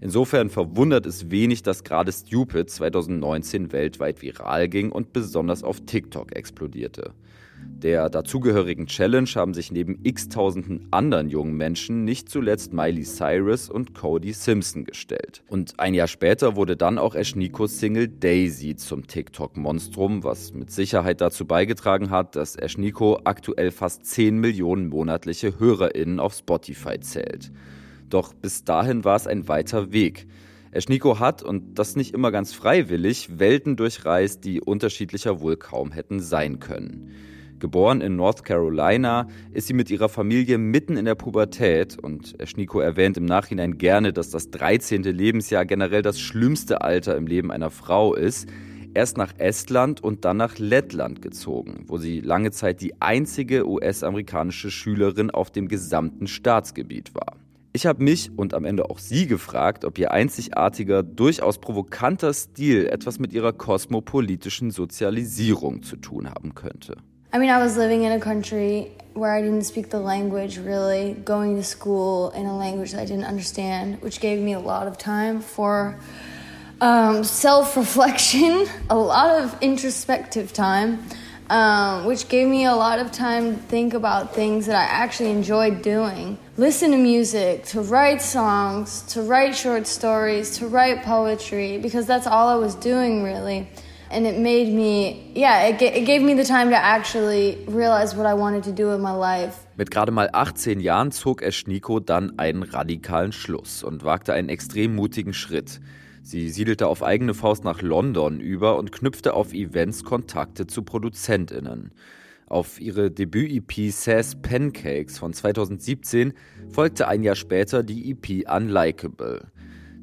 Insofern verwundert es wenig, dass gerade Stupid 2019 weltweit viral ging und besonders auf TikTok explodierte. Der dazugehörigen Challenge haben sich neben x-tausenden anderen jungen Menschen nicht zuletzt Miley Cyrus und Cody Simpson gestellt. Und ein Jahr später wurde dann auch Eschnikos Single Daisy zum TikTok-Monstrum, was mit Sicherheit dazu beigetragen hat, dass Eschniko aktuell fast 10 Millionen monatliche HörerInnen auf Spotify zählt. Doch bis dahin war es ein weiter Weg. Eschniko hat, und das nicht immer ganz freiwillig, Welten durchreist, die unterschiedlicher wohl kaum hätten sein können. Geboren in North Carolina, ist sie mit ihrer Familie mitten in der Pubertät und Eschniko erwähnt im Nachhinein gerne, dass das 13. Lebensjahr generell das schlimmste Alter im Leben einer Frau ist. Erst nach Estland und dann nach Lettland gezogen, wo sie lange Zeit die einzige US-amerikanische Schülerin auf dem gesamten Staatsgebiet war. Ich habe mich und am Ende auch Sie gefragt, ob Ihr einzigartiger, durchaus provokanter Stil etwas mit Ihrer kosmopolitischen Sozialisierung zu tun haben könnte. I mean, I was living in a country where I didn't speak the language really, going to school in a language that I didn't understand, which gave me a lot of time for um, self reflection, a lot of introspective time, um, which gave me a lot of time to think about things that I actually enjoyed doing. Listen to music, to write songs, to write short stories, to write poetry, because that's all I was doing really. And it made me, yeah, it, it gave me the time to actually realize what I wanted to do in my life. Mit gerade mal 18 Jahren zog Eschniko dann einen radikalen Schluss und wagte einen extrem mutigen Schritt. Sie siedelte auf eigene Faust nach London über und knüpfte auf Events Kontakte zu ProduzentInnen. Auf ihre Debüt-EP Sass Pancakes von 2017 folgte ein Jahr später die EP Unlikable.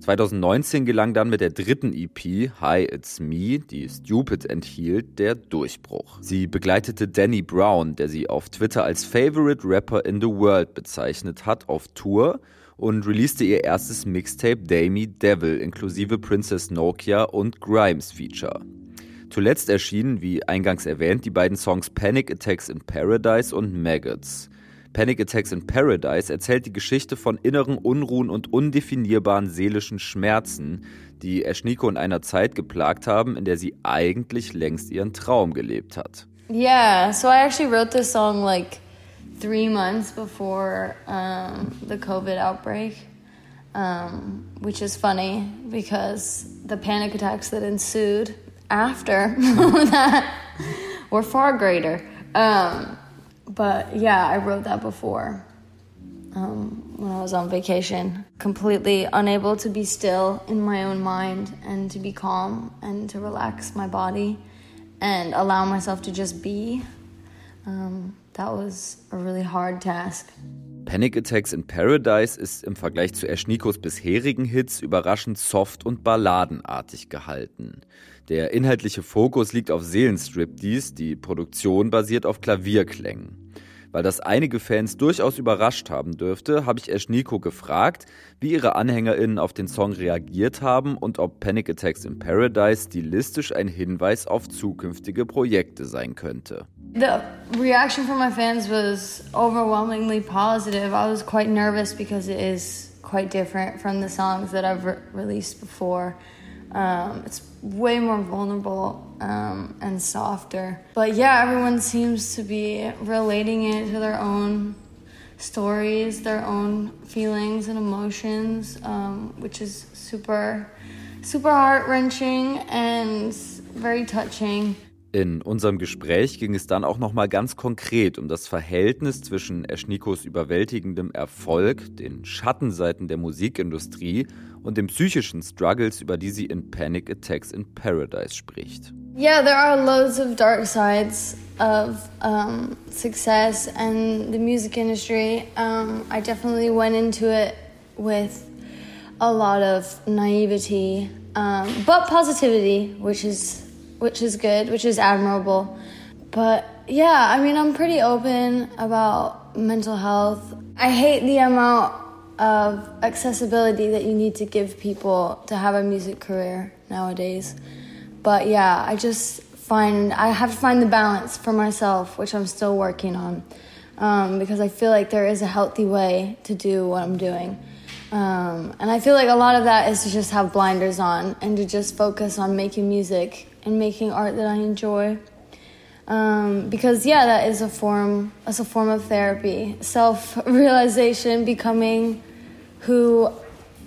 2019 gelang dann mit der dritten EP, Hi It's Me, die Stupid enthielt, der Durchbruch. Sie begleitete Danny Brown, der sie auf Twitter als Favorite Rapper in the World bezeichnet hat, auf Tour und releaste ihr erstes Mixtape Damie Devil inklusive Princess Nokia und Grimes Feature. Zuletzt erschienen, wie eingangs erwähnt, die beiden Songs Panic Attacks in Paradise und Maggots. Panic Attacks in Paradise erzählt die Geschichte von inneren Unruhen und undefinierbaren seelischen Schmerzen, die Eschniko in einer Zeit geplagt haben, in der sie eigentlich längst ihren Traum gelebt hat. Yeah, so I actually wrote this song like three months before um, the COVID outbreak, um, which is funny because the panic attacks that ensued after that were far greater. Um, But yeah, I wrote that before um, when I was on vacation. Completely unable to be still in my own mind and to be calm and to relax my body and allow myself to just be. Um, that was a really hard task. Panic Attacks in Paradise ist im Vergleich zu Eschnikos bisherigen Hits überraschend soft und balladenartig gehalten. Der inhaltliche Fokus liegt auf Seelenstriptease, die Produktion basiert auf Klavierklängen. Weil das einige Fans durchaus überrascht haben dürfte, habe ich Eschniko gefragt, wie ihre AnhängerInnen auf den Song reagiert haben und ob Panic Attacks in Paradise stilistisch ein Hinweis auf zukünftige Projekte sein könnte. The reaction from my fans was overwhelmingly positive. I was quite nervous because it is quite different from the songs that I've re released before. Um, it's way more vulnerable um, and softer. But yeah, everyone seems to be relating it to their own stories, their own feelings and emotions, um, which is super, super heart wrenching and very touching. In unserem Gespräch ging es dann auch noch mal ganz konkret um das Verhältnis zwischen Eschnikos überwältigendem Erfolg, den Schattenseiten der Musikindustrie und den psychischen Struggles, über die sie in Panic Attacks in Paradise spricht. Yeah, there are loads of dark sides of um, success and the music industry. Um, I definitely went into it with a lot of naivety, um, but positivity, which is which is good, which is admirable. But yeah, I mean, I'm pretty open about mental health. I hate the amount of accessibility that you need to give people to have a music career nowadays. But yeah, I just find I have to find the balance for myself, which I'm still working on, um, because I feel like there is a healthy way to do what I'm doing. Um, and I feel like a lot of that is to just have blinders on and to just focus on making music and making art that I enjoy. Um, because yeah, that is a form. That's a form of therapy. Self-realization, becoming who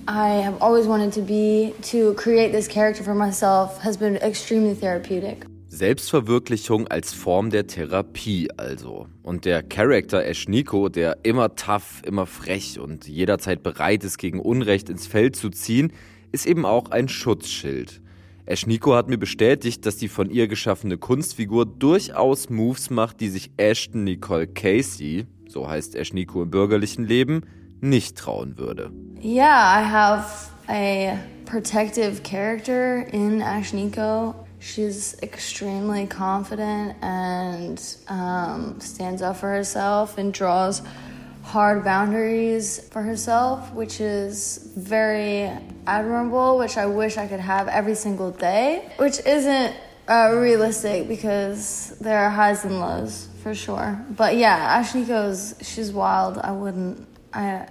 I have always wanted to be. To create this character for myself has been extremely therapeutic. Selbstverwirklichung als Form der Therapie also. Und der Charakter Eschniko, der immer tough, immer frech und jederzeit bereit ist, gegen Unrecht ins Feld zu ziehen, ist eben auch ein Schutzschild. Ashniko hat mir bestätigt, dass die von ihr geschaffene Kunstfigur durchaus Moves macht, die sich Ashton Nicole Casey, so heißt Ashniko im bürgerlichen Leben, nicht trauen würde. Yeah, I have a protective character in Ashniko. She's extremely confident and um, stands up for herself and draws hard boundaries for herself, which is very admirable, which I wish I could have every single day, which isn't uh, realistic because there are highs and lows for sure. But yeah, Ashniko's she's wild. I wouldn't. I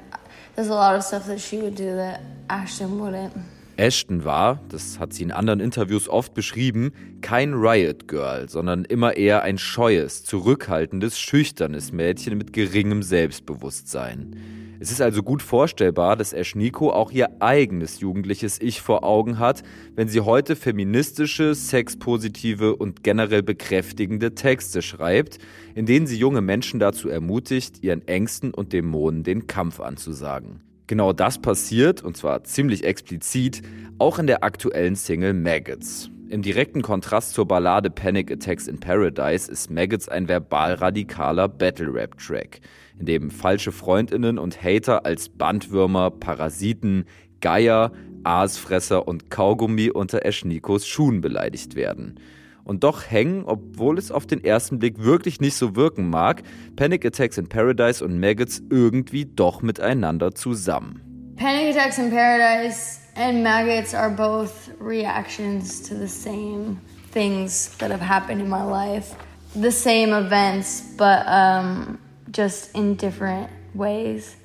there's a lot of stuff that she would do that Ashton wouldn't. Ashton war, das hat sie in anderen Interviews oft beschrieben, kein Riot Girl, sondern immer eher ein scheues, zurückhaltendes, schüchternes Mädchen mit geringem Selbstbewusstsein. Es ist also gut vorstellbar, dass Ashniko auch ihr eigenes jugendliches Ich vor Augen hat, wenn sie heute feministische, sexpositive und generell bekräftigende Texte schreibt, in denen sie junge Menschen dazu ermutigt, ihren Ängsten und Dämonen den Kampf anzusagen. Genau das passiert, und zwar ziemlich explizit, auch in der aktuellen Single Maggots. Im direkten Kontrast zur Ballade Panic Attacks in Paradise ist Maggots ein verbal radikaler Battle-Rap-Track, in dem falsche Freundinnen und Hater als Bandwürmer, Parasiten, Geier, Aasfresser und Kaugummi unter Eschnikos Schuhen beleidigt werden. Und doch hängen, obwohl es auf den ersten Blick wirklich nicht so wirken mag, Panic Attacks in Paradise und Maggots irgendwie doch miteinander zusammen. Panic Attacks in Paradise and Maggots are both reactions to the same things that have happened in my life. The same events, but um, just in different ways.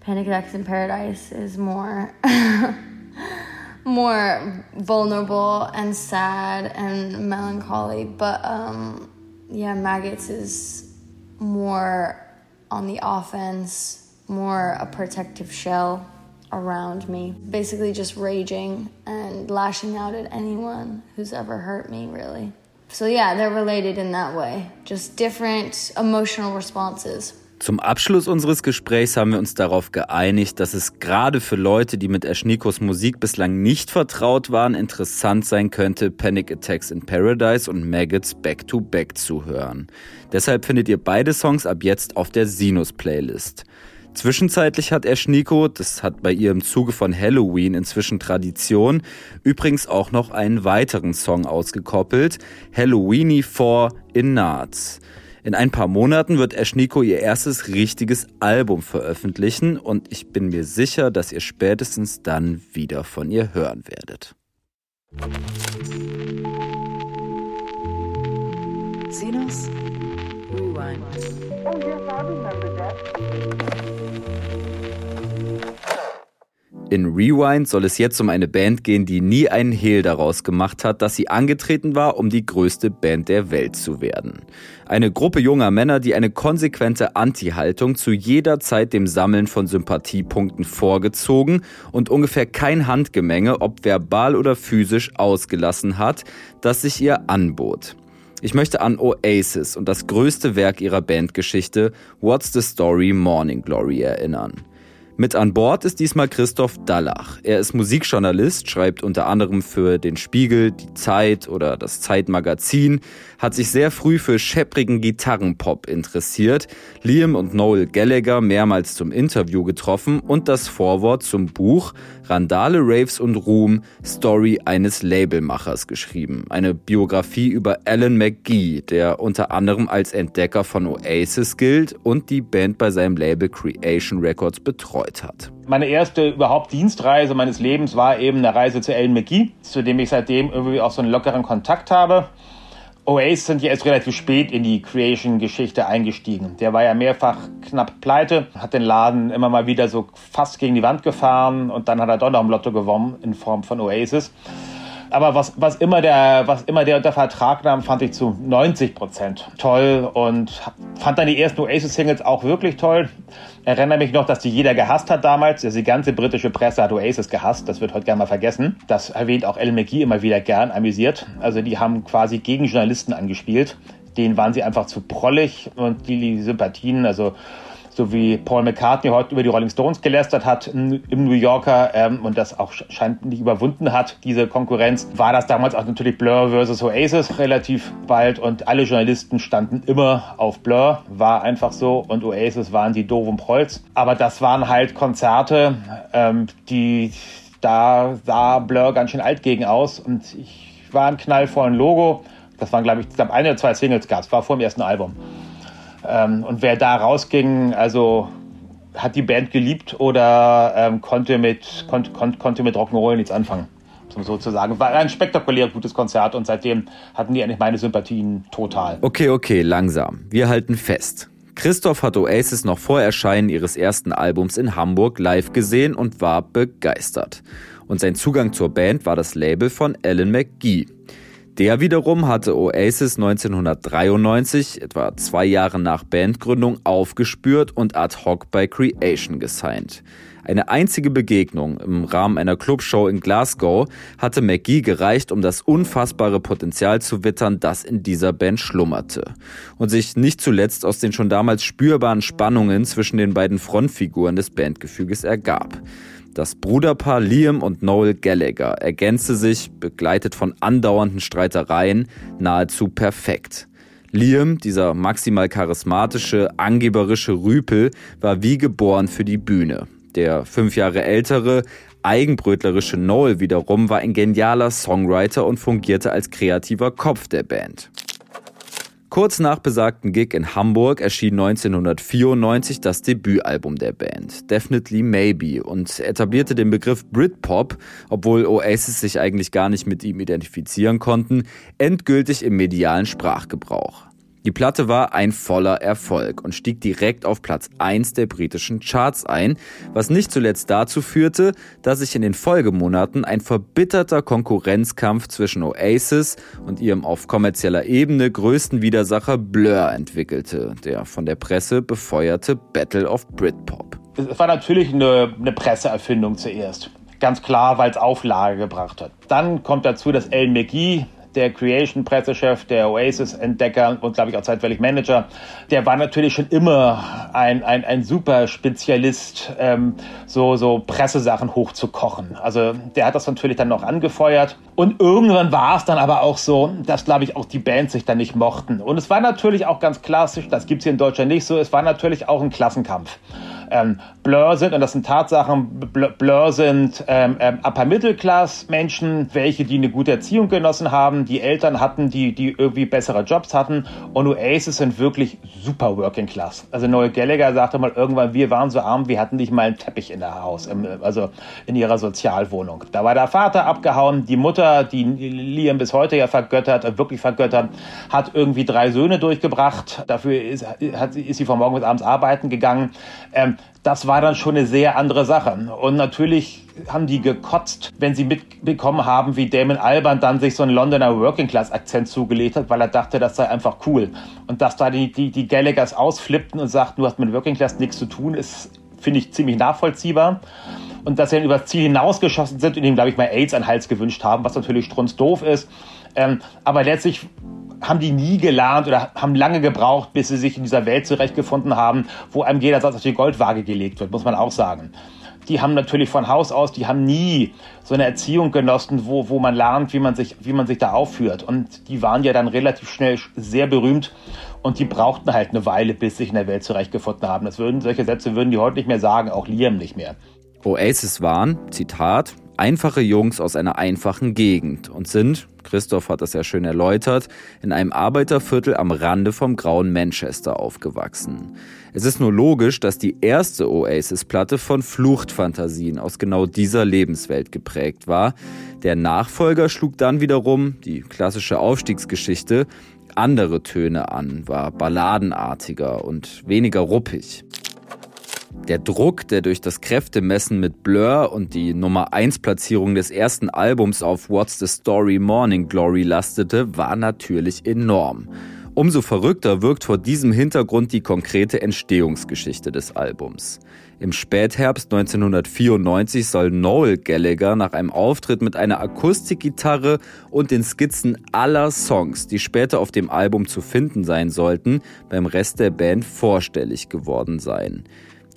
Panic Attacks in Paradise is more more vulnerable and sad and melancholy, but um, yeah, Maggots is more on the offense, more a protective shell around me. Basically, just raging and lashing out at anyone who's ever hurt me, really. So, yeah, they're related in that way, just different emotional responses. Zum Abschluss unseres Gesprächs haben wir uns darauf geeinigt, dass es gerade für Leute, die mit Ashnikos Musik bislang nicht vertraut waren, interessant sein könnte, Panic Attacks in Paradise und Maggots Back to Back zu hören. Deshalb findet ihr beide Songs ab jetzt auf der Sinus-Playlist. Zwischenzeitlich hat Ashniko, das hat bei ihr im Zuge von Halloween inzwischen Tradition, übrigens auch noch einen weiteren Song ausgekoppelt, Halloweeny 4 in Nards. In ein paar Monaten wird Ashniko ihr erstes richtiges Album veröffentlichen und ich bin mir sicher, dass ihr spätestens dann wieder von ihr hören werdet. Sinus Rewind. In Rewind soll es jetzt um eine Band gehen, die nie einen Hehl daraus gemacht hat, dass sie angetreten war, um die größte Band der Welt zu werden. Eine Gruppe junger Männer, die eine konsequente Anti-Haltung zu jeder Zeit dem Sammeln von Sympathiepunkten vorgezogen und ungefähr kein Handgemenge, ob verbal oder physisch, ausgelassen hat, das sich ihr anbot. Ich möchte an Oasis und das größte Werk ihrer Bandgeschichte What's the Story Morning Glory erinnern. Mit an Bord ist diesmal Christoph Dallach. Er ist Musikjournalist, schreibt unter anderem für den Spiegel, die Zeit oder das Zeitmagazin, hat sich sehr früh für schepprigen Gitarrenpop interessiert, Liam und Noel Gallagher mehrmals zum Interview getroffen und das Vorwort zum Buch Randale, Raves und Ruhm, Story eines Labelmachers geschrieben. Eine Biografie über Alan McGee, der unter anderem als Entdecker von Oasis gilt und die Band bei seinem Label Creation Records betreut hat. Meine erste überhaupt Dienstreise meines Lebens war eben eine Reise zu Alan McGee, zu dem ich seitdem irgendwie auch so einen lockeren Kontakt habe. Oasis sind ja erst relativ spät in die Creation-Geschichte eingestiegen. Der war ja mehrfach knapp pleite, hat den Laden immer mal wieder so fast gegen die Wand gefahren und dann hat er doch noch im Lotto gewonnen in Form von Oasis. Aber was, was, immer der, was immer der unter Vertrag nahm, fand ich zu 90 Prozent toll und fand dann die ersten Oasis-Singles auch wirklich toll. Erinnere mich noch, dass die jeder gehasst hat damals. Also die ganze britische Presse hat Oasis gehasst. Das wird heute gerne mal vergessen. Das erwähnt auch Ellen McGee immer wieder gern amüsiert. Also die haben quasi gegen Journalisten angespielt. Denen waren sie einfach zu prollig und die, die Sympathien, also so wie Paul McCartney heute über die Rolling Stones gelästert hat im New Yorker ähm, und das auch scheint nicht überwunden hat, diese Konkurrenz, war das damals auch natürlich Blur versus Oasis relativ bald und alle Journalisten standen immer auf Blur, war einfach so und Oasis waren die doofen Prolls. Aber das waren halt Konzerte, ähm, die da sah Blur ganz schön alt gegen aus und ich war ein knallvollen Logo. Das waren, glaube ich, ich glaub, eine oder zwei Singles gab es, war vor dem ersten Album. Ähm, und wer da rausging, also hat die Band geliebt oder ähm, konnte mit, konnte, konnte, konnte mit Rock'n'Roll nichts anfangen. Sozusagen. War ein spektakulär gutes Konzert und seitdem hatten die eigentlich meine Sympathien total. Okay, okay, langsam. Wir halten fest. Christoph hat Oasis noch vor Erscheinen ihres ersten Albums in Hamburg live gesehen und war begeistert. Und sein Zugang zur Band war das Label von Alan McGee. Der wiederum hatte Oasis 1993, etwa zwei Jahre nach Bandgründung, aufgespürt und ad hoc bei Creation gesigned. Eine einzige Begegnung im Rahmen einer Clubshow in Glasgow hatte McGee gereicht, um das unfassbare Potenzial zu wittern, das in dieser Band schlummerte und sich nicht zuletzt aus den schon damals spürbaren Spannungen zwischen den beiden Frontfiguren des Bandgefüges ergab. Das Bruderpaar Liam und Noel Gallagher ergänzte sich, begleitet von andauernden Streitereien, nahezu perfekt. Liam, dieser maximal charismatische, angeberische Rüpel, war wie geboren für die Bühne. Der fünf Jahre ältere, eigenbrötlerische Noel wiederum war ein genialer Songwriter und fungierte als kreativer Kopf der Band. Kurz nach besagten Gig in Hamburg erschien 1994 das Debütalbum der Band, Definitely Maybe, und etablierte den Begriff Britpop, obwohl Oasis sich eigentlich gar nicht mit ihm identifizieren konnten, endgültig im medialen Sprachgebrauch. Die Platte war ein voller Erfolg und stieg direkt auf Platz 1 der britischen Charts ein, was nicht zuletzt dazu führte, dass sich in den Folgemonaten ein verbitterter Konkurrenzkampf zwischen Oasis und ihrem auf kommerzieller Ebene größten Widersacher Blur entwickelte, der von der Presse befeuerte Battle of Britpop. Es war natürlich eine, eine Presseerfindung zuerst. Ganz klar, weil es Auflage gebracht hat. Dann kommt dazu, dass Alan McGee der Creation-Pressechef, der Oasis-Entdecker und, glaube ich, auch zeitweilig Manager, der war natürlich schon immer ein, ein, ein super Spezialist, ähm, so, so Pressesachen hochzukochen. Also der hat das natürlich dann noch angefeuert. Und irgendwann war es dann aber auch so, dass, glaube ich, auch die Bands sich dann nicht mochten. Und es war natürlich auch ganz klassisch, das gibt es hier in Deutschland nicht so, es war natürlich auch ein Klassenkampf ähm, Blur sind, und das sind Tatsachen, Blur sind ähm, ähm, Upper-Middle-Class-Menschen, welche, die eine gute Erziehung genossen haben, die Eltern hatten, die, die irgendwie bessere Jobs hatten. Und Oasis sind wirklich super Working Class. Also Noel Gallagher sagte mal irgendwann, wir waren so arm, wir hatten nicht mal einen Teppich in der Haus, also in ihrer Sozialwohnung. Da war der Vater abgehauen, die Mutter, die Liam bis heute ja vergöttert, äh, wirklich vergöttert, hat irgendwie drei Söhne durchgebracht. Dafür ist, hat, ist sie von morgens bis abends arbeiten gegangen. Ähm, das war dann schon eine sehr andere Sache. Und natürlich haben die gekotzt, wenn sie mitbekommen haben, wie Damon Alban dann sich so einen Londoner Working Class Akzent zugelegt hat, weil er dachte, das sei einfach cool. Und dass da die, die, die Gallaghers ausflippten und sagten, du hast mit Working Class nichts zu tun, ist, finde ich, ziemlich nachvollziehbar. Und dass sie dann über das Ziel hinausgeschossen sind und ihm, glaube ich, mal AIDS an den Hals gewünscht haben, was natürlich strunzdoof ist. Ähm, aber letztlich haben die nie gelernt oder haben lange gebraucht, bis sie sich in dieser Welt zurechtgefunden haben, wo einem jeder Satz auf die Goldwaage gelegt wird, muss man auch sagen. Die haben natürlich von Haus aus, die haben nie so eine Erziehung genossen, wo, wo man lernt, wie man, sich, wie man sich da aufführt. Und die waren ja dann relativ schnell sehr berühmt und die brauchten halt eine Weile, bis sie sich in der Welt zurechtgefunden haben. Das würden, solche Sätze würden die heute nicht mehr sagen, auch Liam nicht mehr. Oasis waren, Zitat, einfache Jungs aus einer einfachen Gegend und sind, Christoph hat das ja schön erläutert, in einem Arbeiterviertel am Rande vom grauen Manchester aufgewachsen. Es ist nur logisch, dass die erste Oasis-Platte von Fluchtfantasien aus genau dieser Lebenswelt geprägt war. Der Nachfolger schlug dann wiederum, die klassische Aufstiegsgeschichte, andere Töne an, war balladenartiger und weniger ruppig. Der Druck, der durch das Kräftemessen mit Blur und die Nummer 1 Platzierung des ersten Albums auf What's the Story Morning Glory lastete, war natürlich enorm. Umso verrückter wirkt vor diesem Hintergrund die konkrete Entstehungsgeschichte des Albums. Im Spätherbst 1994 soll Noel Gallagher nach einem Auftritt mit einer Akustikgitarre und den Skizzen aller Songs, die später auf dem Album zu finden sein sollten, beim Rest der Band vorstellig geworden sein.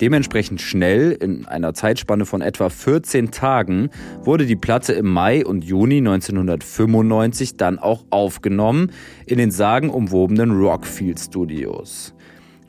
Dementsprechend schnell, in einer Zeitspanne von etwa 14 Tagen, wurde die Platte im Mai und Juni 1995 dann auch aufgenommen in den sagenumwobenen Rockfield Studios.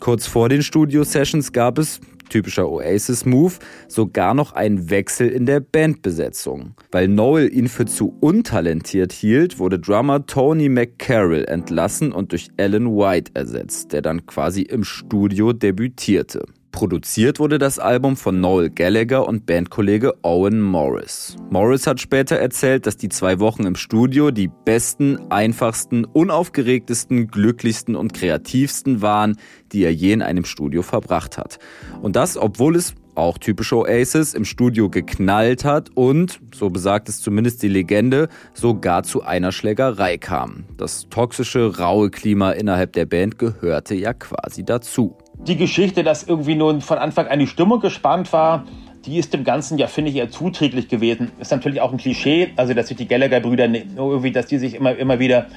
Kurz vor den Studio-Sessions gab es, typischer Oasis-Move, sogar noch einen Wechsel in der Bandbesetzung. Weil Noel ihn für zu untalentiert hielt, wurde Drummer Tony McCarroll entlassen und durch Alan White ersetzt, der dann quasi im Studio debütierte. Produziert wurde das Album von Noel Gallagher und Bandkollege Owen Morris. Morris hat später erzählt, dass die zwei Wochen im Studio die besten, einfachsten, unaufgeregtesten, glücklichsten und kreativsten waren, die er je in einem Studio verbracht hat. Und das, obwohl es auch typische Oasis, im Studio geknallt hat und, so besagt es zumindest die Legende, sogar zu einer Schlägerei kam. Das toxische, raue Klima innerhalb der Band gehörte ja quasi dazu. Die Geschichte, dass irgendwie nun von Anfang an die Stimmung gespannt war, die ist dem Ganzen ja, finde ich, eher zuträglich gewesen. Ist natürlich auch ein Klischee, also dass sich die Gallagher-Brüder irgendwie, dass die sich immer, immer wieder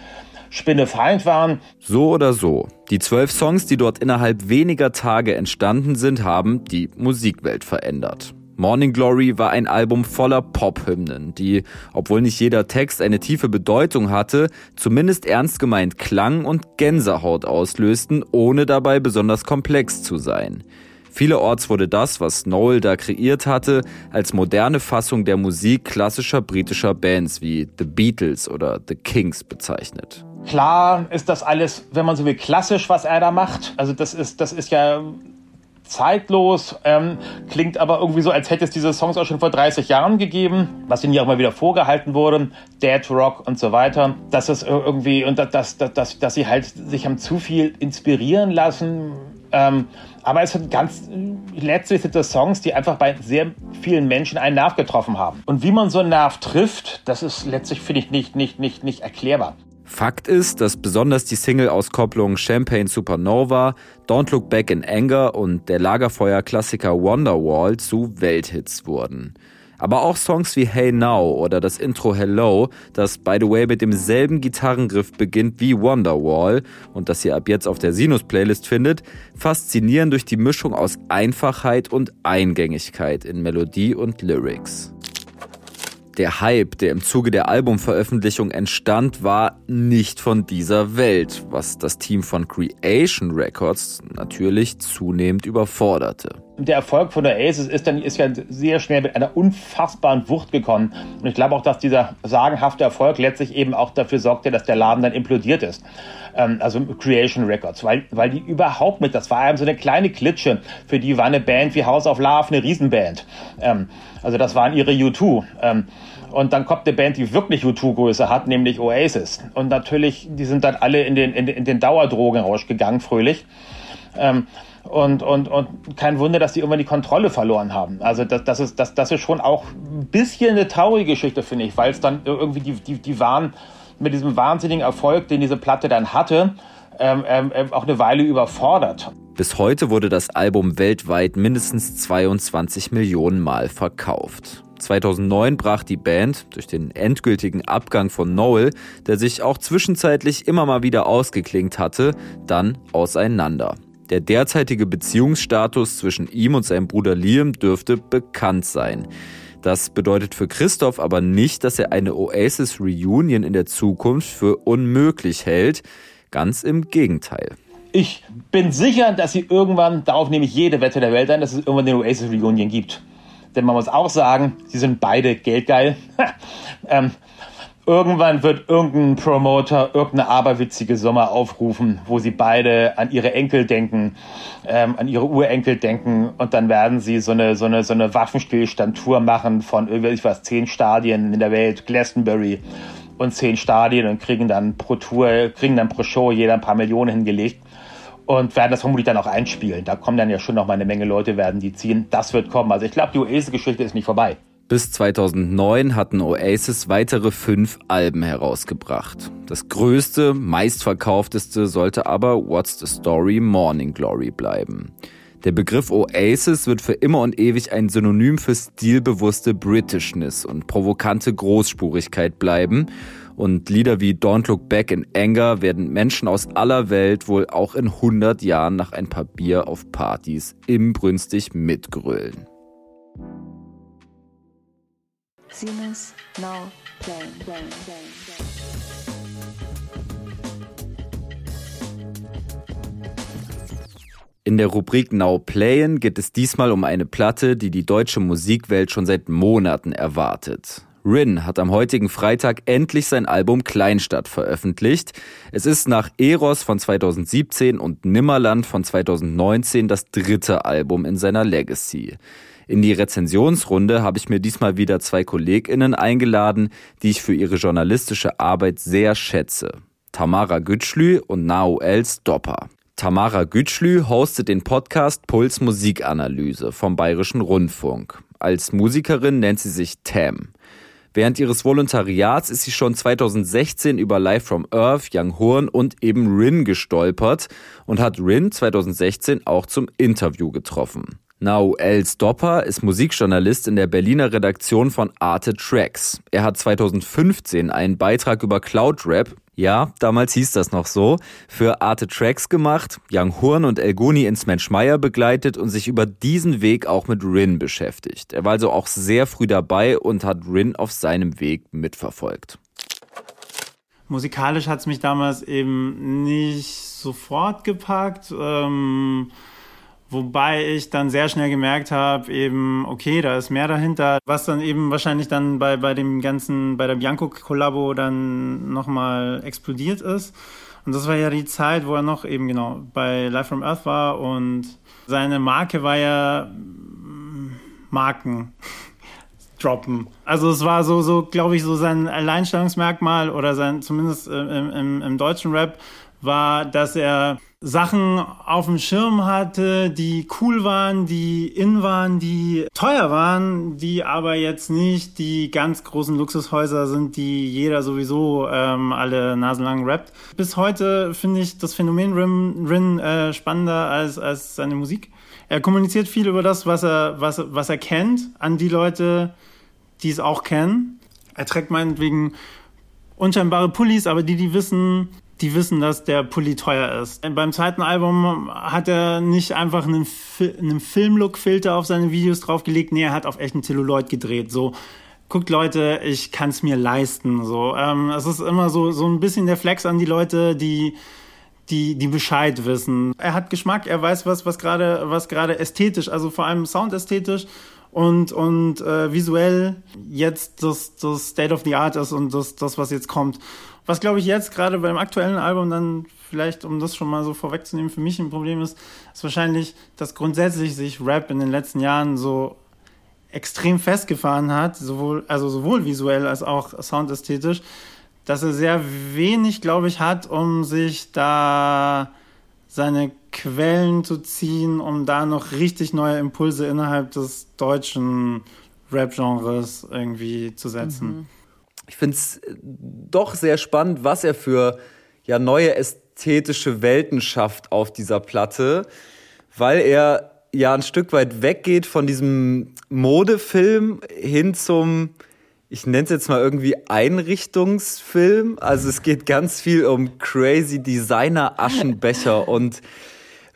Spinnefeind waren. So oder so. Die zwölf Songs, die dort innerhalb weniger Tage entstanden sind, haben die Musikwelt verändert. Morning Glory war ein Album voller Pop-Hymnen, die, obwohl nicht jeder Text eine tiefe Bedeutung hatte, zumindest ernst gemeint klang und Gänsehaut auslösten, ohne dabei besonders komplex zu sein. Vielerorts wurde das, was Noel da kreiert hatte, als moderne Fassung der Musik klassischer britischer Bands wie The Beatles oder The Kings bezeichnet. Klar ist das alles, wenn man so will, klassisch, was er da macht. Also das ist, das ist ja zeitlos, ähm, klingt aber irgendwie so, als hätte es diese Songs auch schon vor 30 Jahren gegeben, was ihnen ja auch mal wieder vorgehalten wurde, Dead Rock und so weiter, dass es irgendwie, und dass, dass, dass, dass sie halt sich haben zu viel inspirieren lassen, ähm, aber es sind ganz, letztlich sind das Songs, die einfach bei sehr vielen Menschen einen Nerv getroffen haben. Und wie man so einen Nerv trifft, das ist letztlich, finde ich, nicht, nicht, nicht, nicht erklärbar. Fakt ist, dass besonders die Single-Auskopplung Champagne Supernova, Don't Look Back in Anger und der Lagerfeuer-Klassiker Wonderwall zu Welthits wurden. Aber auch Songs wie Hey Now oder das Intro Hello, das by the way mit demselben Gitarrengriff beginnt wie Wonderwall und das ihr ab jetzt auf der Sinus-Playlist findet, faszinieren durch die Mischung aus Einfachheit und Eingängigkeit in Melodie und Lyrics. Der Hype, der im Zuge der Albumveröffentlichung entstand, war nicht von dieser Welt, was das Team von Creation Records natürlich zunehmend überforderte. Der Erfolg von der Aces ist dann ist ja sehr schnell mit einer unfassbaren Wucht gekommen. Und ich glaube auch, dass dieser sagenhafte Erfolg letztlich eben auch dafür sorgte, dass der Laden dann implodiert ist. Ähm, also Creation Records, weil, weil die überhaupt mit, das war eben so eine kleine Klitsche. Für die war eine Band wie House of Love eine Riesenband. Ähm, also das waren ihre U2. Ähm, und dann kommt eine Band, die wirklich U2-Größe hat, nämlich Oasis. Und natürlich, die sind dann alle in den, in, in den Dauerdrogenrausch gegangen, fröhlich. Ähm, und, und, und kein Wunder, dass die irgendwann die Kontrolle verloren haben. Also das, das, ist, das, das ist schon auch ein bisschen eine traurige Geschichte, finde ich, weil es dann irgendwie, die, die, die waren mit diesem wahnsinnigen Erfolg, den diese Platte dann hatte, ähm, ähm, auch eine Weile überfordert. Bis heute wurde das Album weltweit mindestens 22 Millionen Mal verkauft. 2009 brach die Band durch den endgültigen Abgang von Noel, der sich auch zwischenzeitlich immer mal wieder ausgeklingt hatte, dann auseinander. Der derzeitige Beziehungsstatus zwischen ihm und seinem Bruder Liam dürfte bekannt sein. Das bedeutet für Christoph aber nicht, dass er eine Oasis Reunion in der Zukunft für unmöglich hält. Ganz im Gegenteil. Ich bin sicher, dass sie irgendwann, darauf nehme ich jede Wette der Welt ein, dass es irgendwann eine Oasis Reunion gibt. Denn man muss auch sagen, sie sind beide geldgeil. ähm, irgendwann wird irgendein Promoter irgendeine aberwitzige Summe aufrufen, wo sie beide an ihre Enkel denken, ähm, an ihre Urenkel denken und dann werden sie so eine, so eine, so eine Waffenstillstand-Tour machen von irgendwie was, zehn Stadien in der Welt, Glastonbury und zehn Stadien und kriegen dann pro Tour, kriegen dann pro Show jeder ein paar Millionen hingelegt und werden das vermutlich dann auch einspielen. Da kommen dann ja schon noch mal eine Menge Leute, werden die ziehen. Das wird kommen. Also ich glaube, die Oasis-Geschichte ist nicht vorbei. Bis 2009 hatten Oasis weitere fünf Alben herausgebracht. Das größte, meistverkaufteste sollte aber What's the Story Morning Glory bleiben. Der Begriff Oasis wird für immer und ewig ein Synonym für stilbewusste Britishness und provokante Großspurigkeit bleiben. Und Lieder wie Don't Look Back in Anger werden Menschen aus aller Welt wohl auch in 100 Jahren nach ein paar Bier auf Partys imbrünstig mitgrölen. Siemens now playing, playing, playing, playing. In der Rubrik Now Playen geht es diesmal um eine Platte, die die deutsche Musikwelt schon seit Monaten erwartet. Rin hat am heutigen Freitag endlich sein Album Kleinstadt veröffentlicht. Es ist nach Eros von 2017 und Nimmerland von 2019 das dritte Album in seiner Legacy. In die Rezensionsrunde habe ich mir diesmal wieder zwei KollegInnen eingeladen, die ich für ihre journalistische Arbeit sehr schätze. Tamara Gütschlü und Nauel Stopper. Tamara Gütschlü hostet den Podcast Puls Musikanalyse vom Bayerischen Rundfunk. Als Musikerin nennt sie sich Tam. Während ihres Volontariats ist sie schon 2016 über Live from Earth, Young Horn und eben Rin gestolpert und hat Rin 2016 auch zum Interview getroffen. Nauel Stopper ist Musikjournalist in der Berliner Redaktion von Arte Tracks. Er hat 2015 einen Beitrag über Cloud Rap, ja, damals hieß das noch so, für Arte Tracks gemacht, Young Horn und Elgoni ins Menschmeier begleitet und sich über diesen Weg auch mit Rin beschäftigt. Er war also auch sehr früh dabei und hat Rin auf seinem Weg mitverfolgt. Musikalisch hat es mich damals eben nicht sofort gepackt. Ähm Wobei ich dann sehr schnell gemerkt habe, eben, okay, da ist mehr dahinter, was dann eben wahrscheinlich dann bei, bei dem ganzen, bei der Bianco-Kollabo dann nochmal explodiert ist. Und das war ja die Zeit, wo er noch eben genau bei Life from Earth war und seine Marke war ja mm, Marken droppen. Also es war so, so glaube ich, so sein Alleinstellungsmerkmal oder sein, zumindest im, im, im deutschen Rap, war, dass er Sachen auf dem Schirm hatte, die cool waren, die in waren, die teuer waren, die aber jetzt nicht die ganz großen Luxushäuser sind, die jeder sowieso ähm, alle nasenlang rappt. Bis heute finde ich das Phänomen Rin, Rin äh, spannender als, als seine Musik. Er kommuniziert viel über das, was er, was, was er kennt, an die Leute, die es auch kennen. Er trägt meinetwegen unscheinbare Pullis, aber die, die wissen, die wissen, dass der Pulli teuer ist. Beim zweiten Album hat er nicht einfach einen, einen Filmlook-Filter auf seine Videos draufgelegt, nee, er hat auf echten Celluloid gedreht. So, guckt Leute, ich kann es mir leisten. So, ähm, es ist immer so so ein bisschen der Flex an die Leute, die die die Bescheid wissen. Er hat Geschmack, er weiß was was gerade was gerade ästhetisch, also vor allem soundästhetisch und und äh, visuell jetzt das das State of the Art ist und das das was jetzt kommt. Was glaube ich jetzt gerade beim aktuellen Album dann vielleicht, um das schon mal so vorwegzunehmen, für mich ein Problem ist, ist wahrscheinlich, dass grundsätzlich sich Rap in den letzten Jahren so extrem festgefahren hat, sowohl, also sowohl visuell als auch soundästhetisch, dass er sehr wenig, glaube ich, hat, um sich da seine Quellen zu ziehen, um da noch richtig neue Impulse innerhalb des deutschen Rap-Genres irgendwie zu setzen. Mhm ich finde es äh, doch sehr spannend, was er für ja neue ästhetische Welten schafft auf dieser Platte, weil er ja ein Stück weit weggeht von diesem Modefilm hin zum ich nenne es jetzt mal irgendwie Einrichtungsfilm. Also es geht ganz viel um crazy Designer Aschenbecher und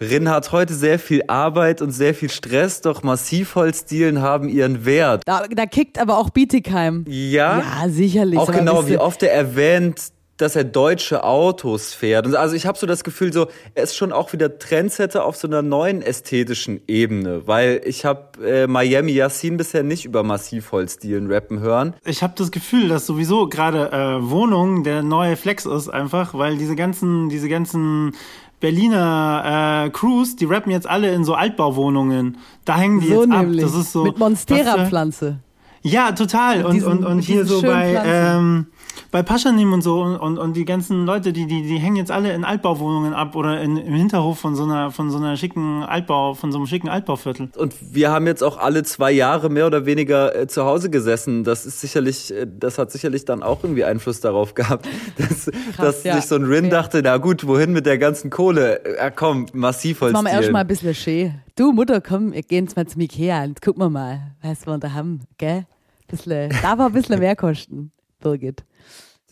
Rin hat heute sehr viel Arbeit und sehr viel Stress, doch Massivholzdielen haben ihren Wert. Da, da kickt aber auch Bietigheim. Ja. Ja, sicherlich. Auch genau, wie oft er erwähnt, dass er deutsche Autos fährt. also ich habe so das Gefühl, so er ist schon auch wieder Trendsetter auf so einer neuen ästhetischen Ebene, weil ich habe äh, Miami Yassin bisher nicht über Massivholzdielen rappen hören. Ich habe das Gefühl, dass sowieso gerade äh, Wohnung der neue Flex ist einfach, weil diese ganzen diese ganzen Berliner äh, Crews, die rappen jetzt alle in so Altbauwohnungen. Da hängen die so jetzt nämlich. ab. Das ist so mit Monstera-Pflanze. Ja, total. Und, diesen, und, und hier so bei ähm, bei Paschanim und so und, und, und die ganzen Leute, die, die, die hängen jetzt alle in Altbauwohnungen ab oder in, im Hinterhof von so einer, von so einer schicken Altbau, von so einem schicken Altbauviertel. Und wir haben jetzt auch alle zwei Jahre mehr oder weniger äh, zu Hause gesessen. Das ist sicherlich, äh, das hat sicherlich dann auch irgendwie Einfluss darauf gehabt, dass, Krass, dass ja. sich so ein Rin ja. dachte, na gut, wohin mit der ganzen Kohle? Ja, komm, massiv Holz. Machen wir erst mal ein bisschen schön. Du, Mutter, komm, wir gehen jetzt mal zum Ikea und gucken wir mal, was wir da haben, gell? Bisschen, darf ein bisschen mehr kosten, Birgit.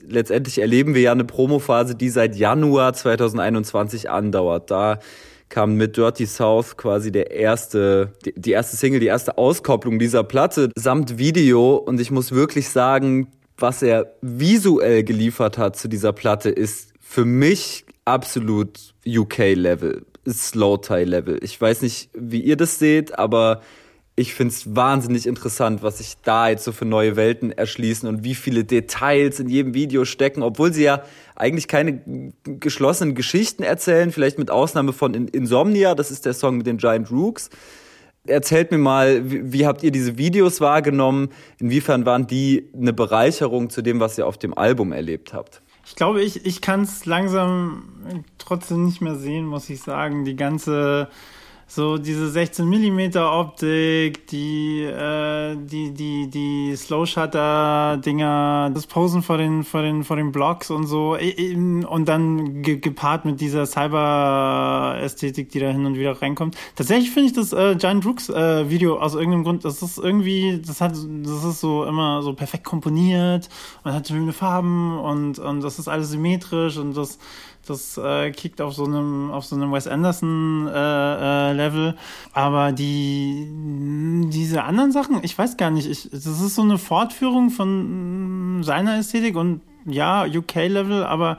Letztendlich erleben wir ja eine Promophase, die seit Januar 2021 andauert. Da kam mit Dirty South quasi der erste, die erste Single, die erste Auskopplung dieser Platte samt Video. Und ich muss wirklich sagen, was er visuell geliefert hat zu dieser Platte, ist für mich absolut UK-Level, Slow-Tie-Level. Ich weiß nicht, wie ihr das seht, aber ich finde es wahnsinnig interessant, was sich da jetzt so für neue Welten erschließen und wie viele Details in jedem Video stecken, obwohl sie ja eigentlich keine geschlossenen Geschichten erzählen, vielleicht mit Ausnahme von Insomnia, das ist der Song mit den Giant Rooks. Erzählt mir mal, wie, wie habt ihr diese Videos wahrgenommen? Inwiefern waren die eine Bereicherung zu dem, was ihr auf dem Album erlebt habt? Ich glaube, ich, ich kann es langsam trotzdem nicht mehr sehen, muss ich sagen. Die ganze so diese 16 mm Optik, die äh, die die die Slow Shutter Dinger, das Posen vor den vor den vor den Blocks und so und dann ge gepaart mit dieser Cyber Ästhetik, die da hin und wieder reinkommt. Tatsächlich finde ich das äh, Giant Rooks äh, Video aus irgendeinem Grund, das ist irgendwie das hat das ist so immer so perfekt komponiert und hat schöne Farben und und das ist alles symmetrisch und das das äh, kickt auf so einem auf so einem Wes Anderson äh, äh, Level. Aber die diese anderen Sachen, ich weiß gar nicht. Ich, das ist so eine Fortführung von seiner Ästhetik und ja UK Level, aber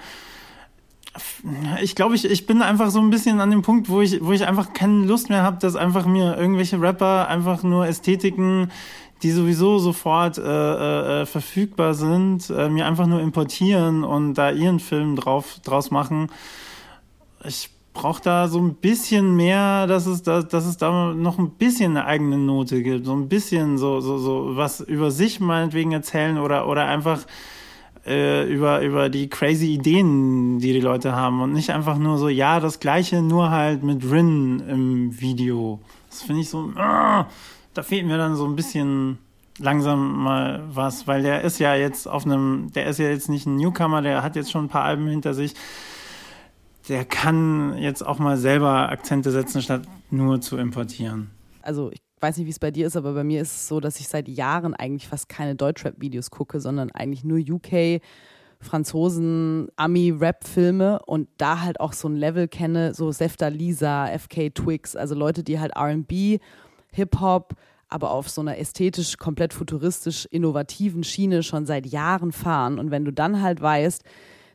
ich glaube, ich, ich bin einfach so ein bisschen an dem Punkt, wo ich, wo ich einfach keine Lust mehr habe, dass einfach mir irgendwelche Rapper einfach nur Ästhetiken die sowieso sofort äh, äh, verfügbar sind, äh, mir einfach nur importieren und da ihren Film drauf draus machen. Ich brauche da so ein bisschen mehr, dass es da, dass es da noch ein bisschen eine eigene Note gibt, so ein bisschen so so so was über sich meinetwegen erzählen oder oder einfach äh, über über die crazy Ideen, die die Leute haben und nicht einfach nur so ja das gleiche, nur halt mit Rin im Video. Das finde ich so. Uh, da fehlt mir dann so ein bisschen langsam mal was, weil der ist ja jetzt auf einem, der ist ja jetzt nicht ein Newcomer, der hat jetzt schon ein paar Alben hinter sich. Der kann jetzt auch mal selber Akzente setzen, statt nur zu importieren. Also ich weiß nicht, wie es bei dir ist, aber bei mir ist es so, dass ich seit Jahren eigentlich fast keine Deutschrap-Videos gucke, sondern eigentlich nur UK, Franzosen, Ami-Rap-Filme und da halt auch so ein Level kenne, so Sefta Lisa, FK Twix, also Leute, die halt RB Hip-Hop, aber auf so einer ästhetisch komplett futuristisch innovativen Schiene schon seit Jahren fahren. Und wenn du dann halt weißt,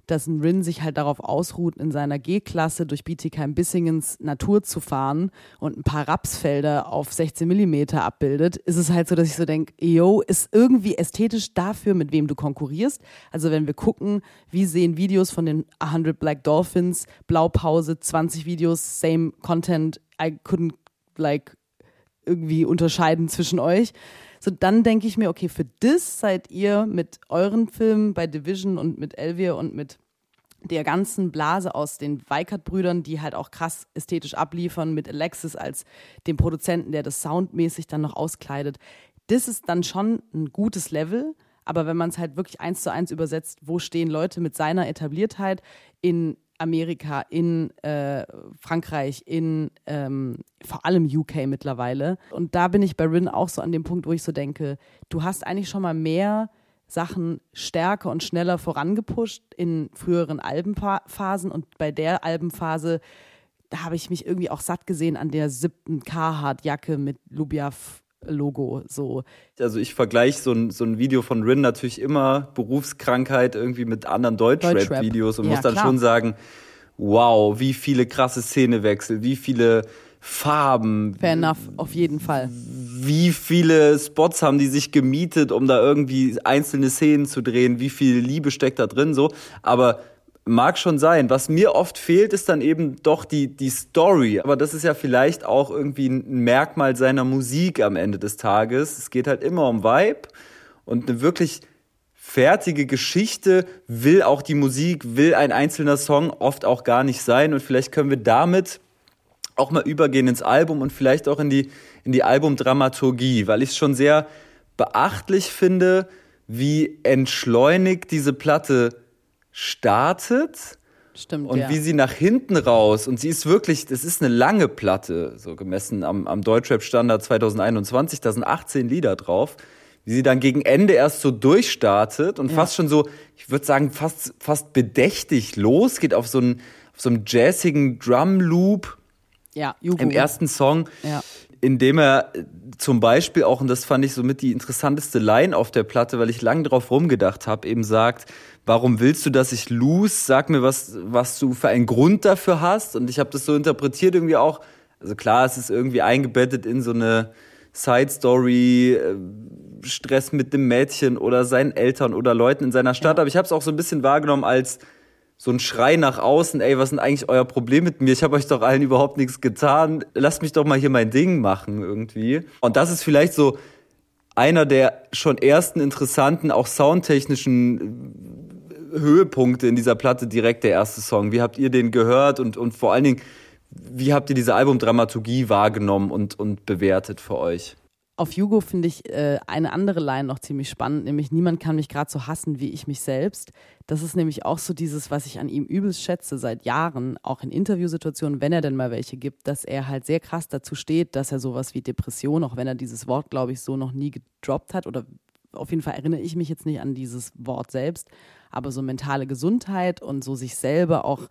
dass ein Rin sich halt darauf ausruht, in seiner G-Klasse durch Bietigheim-Bissingens Natur zu fahren und ein paar Rapsfelder auf 16 Millimeter abbildet, ist es halt so, dass ich so denke, yo, ist irgendwie ästhetisch dafür, mit wem du konkurrierst. Also wenn wir gucken, wie sehen Videos von den 100 Black Dolphins, Blaupause, 20 Videos, same Content, I couldn't like irgendwie unterscheiden zwischen euch. So, dann denke ich mir, okay, für das seid ihr mit euren Filmen bei Division und mit Elvier und mit der ganzen Blase aus den Weikert-Brüdern, die halt auch krass ästhetisch abliefern, mit Alexis als dem Produzenten, der das soundmäßig dann noch auskleidet. Das ist dann schon ein gutes Level, aber wenn man es halt wirklich eins zu eins übersetzt, wo stehen Leute mit seiner Etabliertheit in Amerika, in äh, Frankreich, in ähm, vor allem UK mittlerweile. Und da bin ich bei Rin auch so an dem Punkt, wo ich so denke, du hast eigentlich schon mal mehr Sachen stärker und schneller vorangepusht in früheren Albenphasen und bei der Albenphase da habe ich mich irgendwie auch satt gesehen an der siebten Carhartt-Jacke mit Lubiaf Logo so. Also ich vergleiche so ein, so ein Video von Rin natürlich immer Berufskrankheit irgendwie mit anderen Deutschrap-Videos und ja, muss dann klar. schon sagen, wow, wie viele krasse Szenewechsel, wie viele Farben. Fair enough, auf jeden Fall. Wie viele Spots haben die sich gemietet, um da irgendwie einzelne Szenen zu drehen, wie viel Liebe steckt da drin so, aber Mag schon sein. Was mir oft fehlt, ist dann eben doch die, die Story. Aber das ist ja vielleicht auch irgendwie ein Merkmal seiner Musik am Ende des Tages. Es geht halt immer um Vibe und eine wirklich fertige Geschichte will auch die Musik, will ein einzelner Song oft auch gar nicht sein. Und vielleicht können wir damit auch mal übergehen ins Album und vielleicht auch in die, in die Albumdramaturgie, weil ich es schon sehr beachtlich finde, wie entschleunigt diese Platte startet. Stimmt, und ja. wie sie nach hinten raus, und sie ist wirklich, das ist eine lange Platte, so gemessen am, am Deutschrap-Standard 2021, da sind 18 Lieder drauf, wie sie dann gegen Ende erst so durchstartet und Ja. fast schon so, ich würde sagen, fast, fast bedächtig losgeht auf so einen, auf so einem jazzigen Drum-Loop Ja, im ersten Song, Ja. In dem er zum Beispiel auch, und das fand ich somit die interessanteste Line auf der Platte, weil ich lange drauf rumgedacht habe, eben sagt, warum willst du, dass ich lose? Sag mir, was, was du für einen Grund dafür hast. Und ich habe das so interpretiert irgendwie auch, also klar, es ist irgendwie eingebettet in so eine Side-Story, äh, Stress mit dem Mädchen oder seinen Eltern oder Leuten in seiner Stadt, aber ich habe es auch so ein bisschen wahrgenommen als so ein Schrei nach außen, ey, was ist denn eigentlich euer Problem mit mir? Ich habe euch doch allen überhaupt nichts getan. Lasst mich doch mal hier mein Ding machen irgendwie. Und das ist vielleicht so einer der schon ersten interessanten, auch soundtechnischen äh, Höhepunkte in dieser Platte direkt der erste Song. Wie habt ihr den gehört und, und vor allen Dingen, wie habt ihr diese Albumdramaturgie wahrgenommen und, und bewertet für euch? Auf Jugo finde ich äh, eine andere Line noch ziemlich spannend, nämlich niemand kann mich gerade so hassen wie ich mich selbst. Das ist nämlich auch so dieses, was ich an ihm übelst schätze seit Jahren, auch in Interviewsituationen, wenn er denn mal welche gibt, dass er halt sehr krass dazu steht, dass er sowas wie Depression, auch wenn er dieses Wort, glaube ich, so noch nie gedroppt hat oder auf jeden Fall erinnere ich mich jetzt nicht an dieses Wort selbst, aber so mentale Gesundheit und so sich selber auch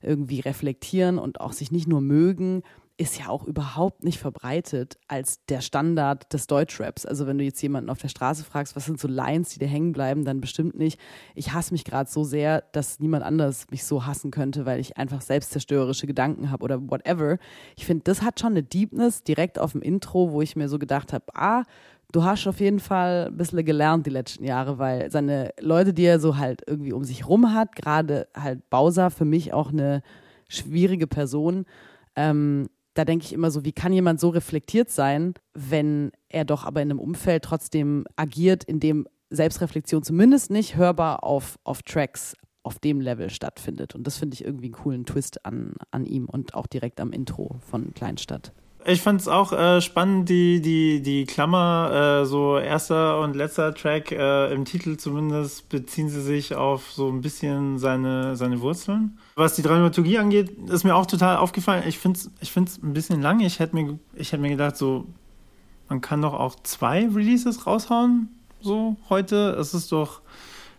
irgendwie reflektieren und auch sich nicht nur mögen, ist ja auch überhaupt nicht verbreitet als der Standard des Deutschraps. Also wenn du jetzt jemanden auf der Straße fragst, was sind so Lines, die dir hängen bleiben, dann bestimmt nicht, ich hasse mich gerade so sehr, dass niemand anders mich so hassen könnte, weil ich einfach selbstzerstörerische Gedanken habe oder whatever. Ich finde, das hat schon eine Deepness direkt auf dem Intro, wo ich mir so gedacht habe, ah, du hast auf jeden Fall ein bisschen gelernt die letzten Jahre, weil seine Leute, die er so halt irgendwie um sich rum hat, gerade halt Bowser, für mich auch eine schwierige Person. Ähm, da denke ich immer so, wie kann jemand so reflektiert sein, wenn er doch aber in einem Umfeld trotzdem agiert, in dem Selbstreflexion zumindest nicht hörbar auf, auf Tracks auf dem Level stattfindet. Und das finde ich irgendwie einen coolen Twist an, an ihm und auch direkt am Intro von Kleinstadt. Ich fand es auch äh, spannend, die, die, die Klammer, äh, so erster und letzter Track, äh, im Titel zumindest beziehen sie sich auf so ein bisschen seine, seine Wurzeln. Was die Dramaturgie angeht, ist mir auch total aufgefallen. Ich finde es ich find's ein bisschen lang. Ich hätte mir, ich hätte mir gedacht, so, man kann doch auch zwei Releases raushauen, so heute. Es ist doch,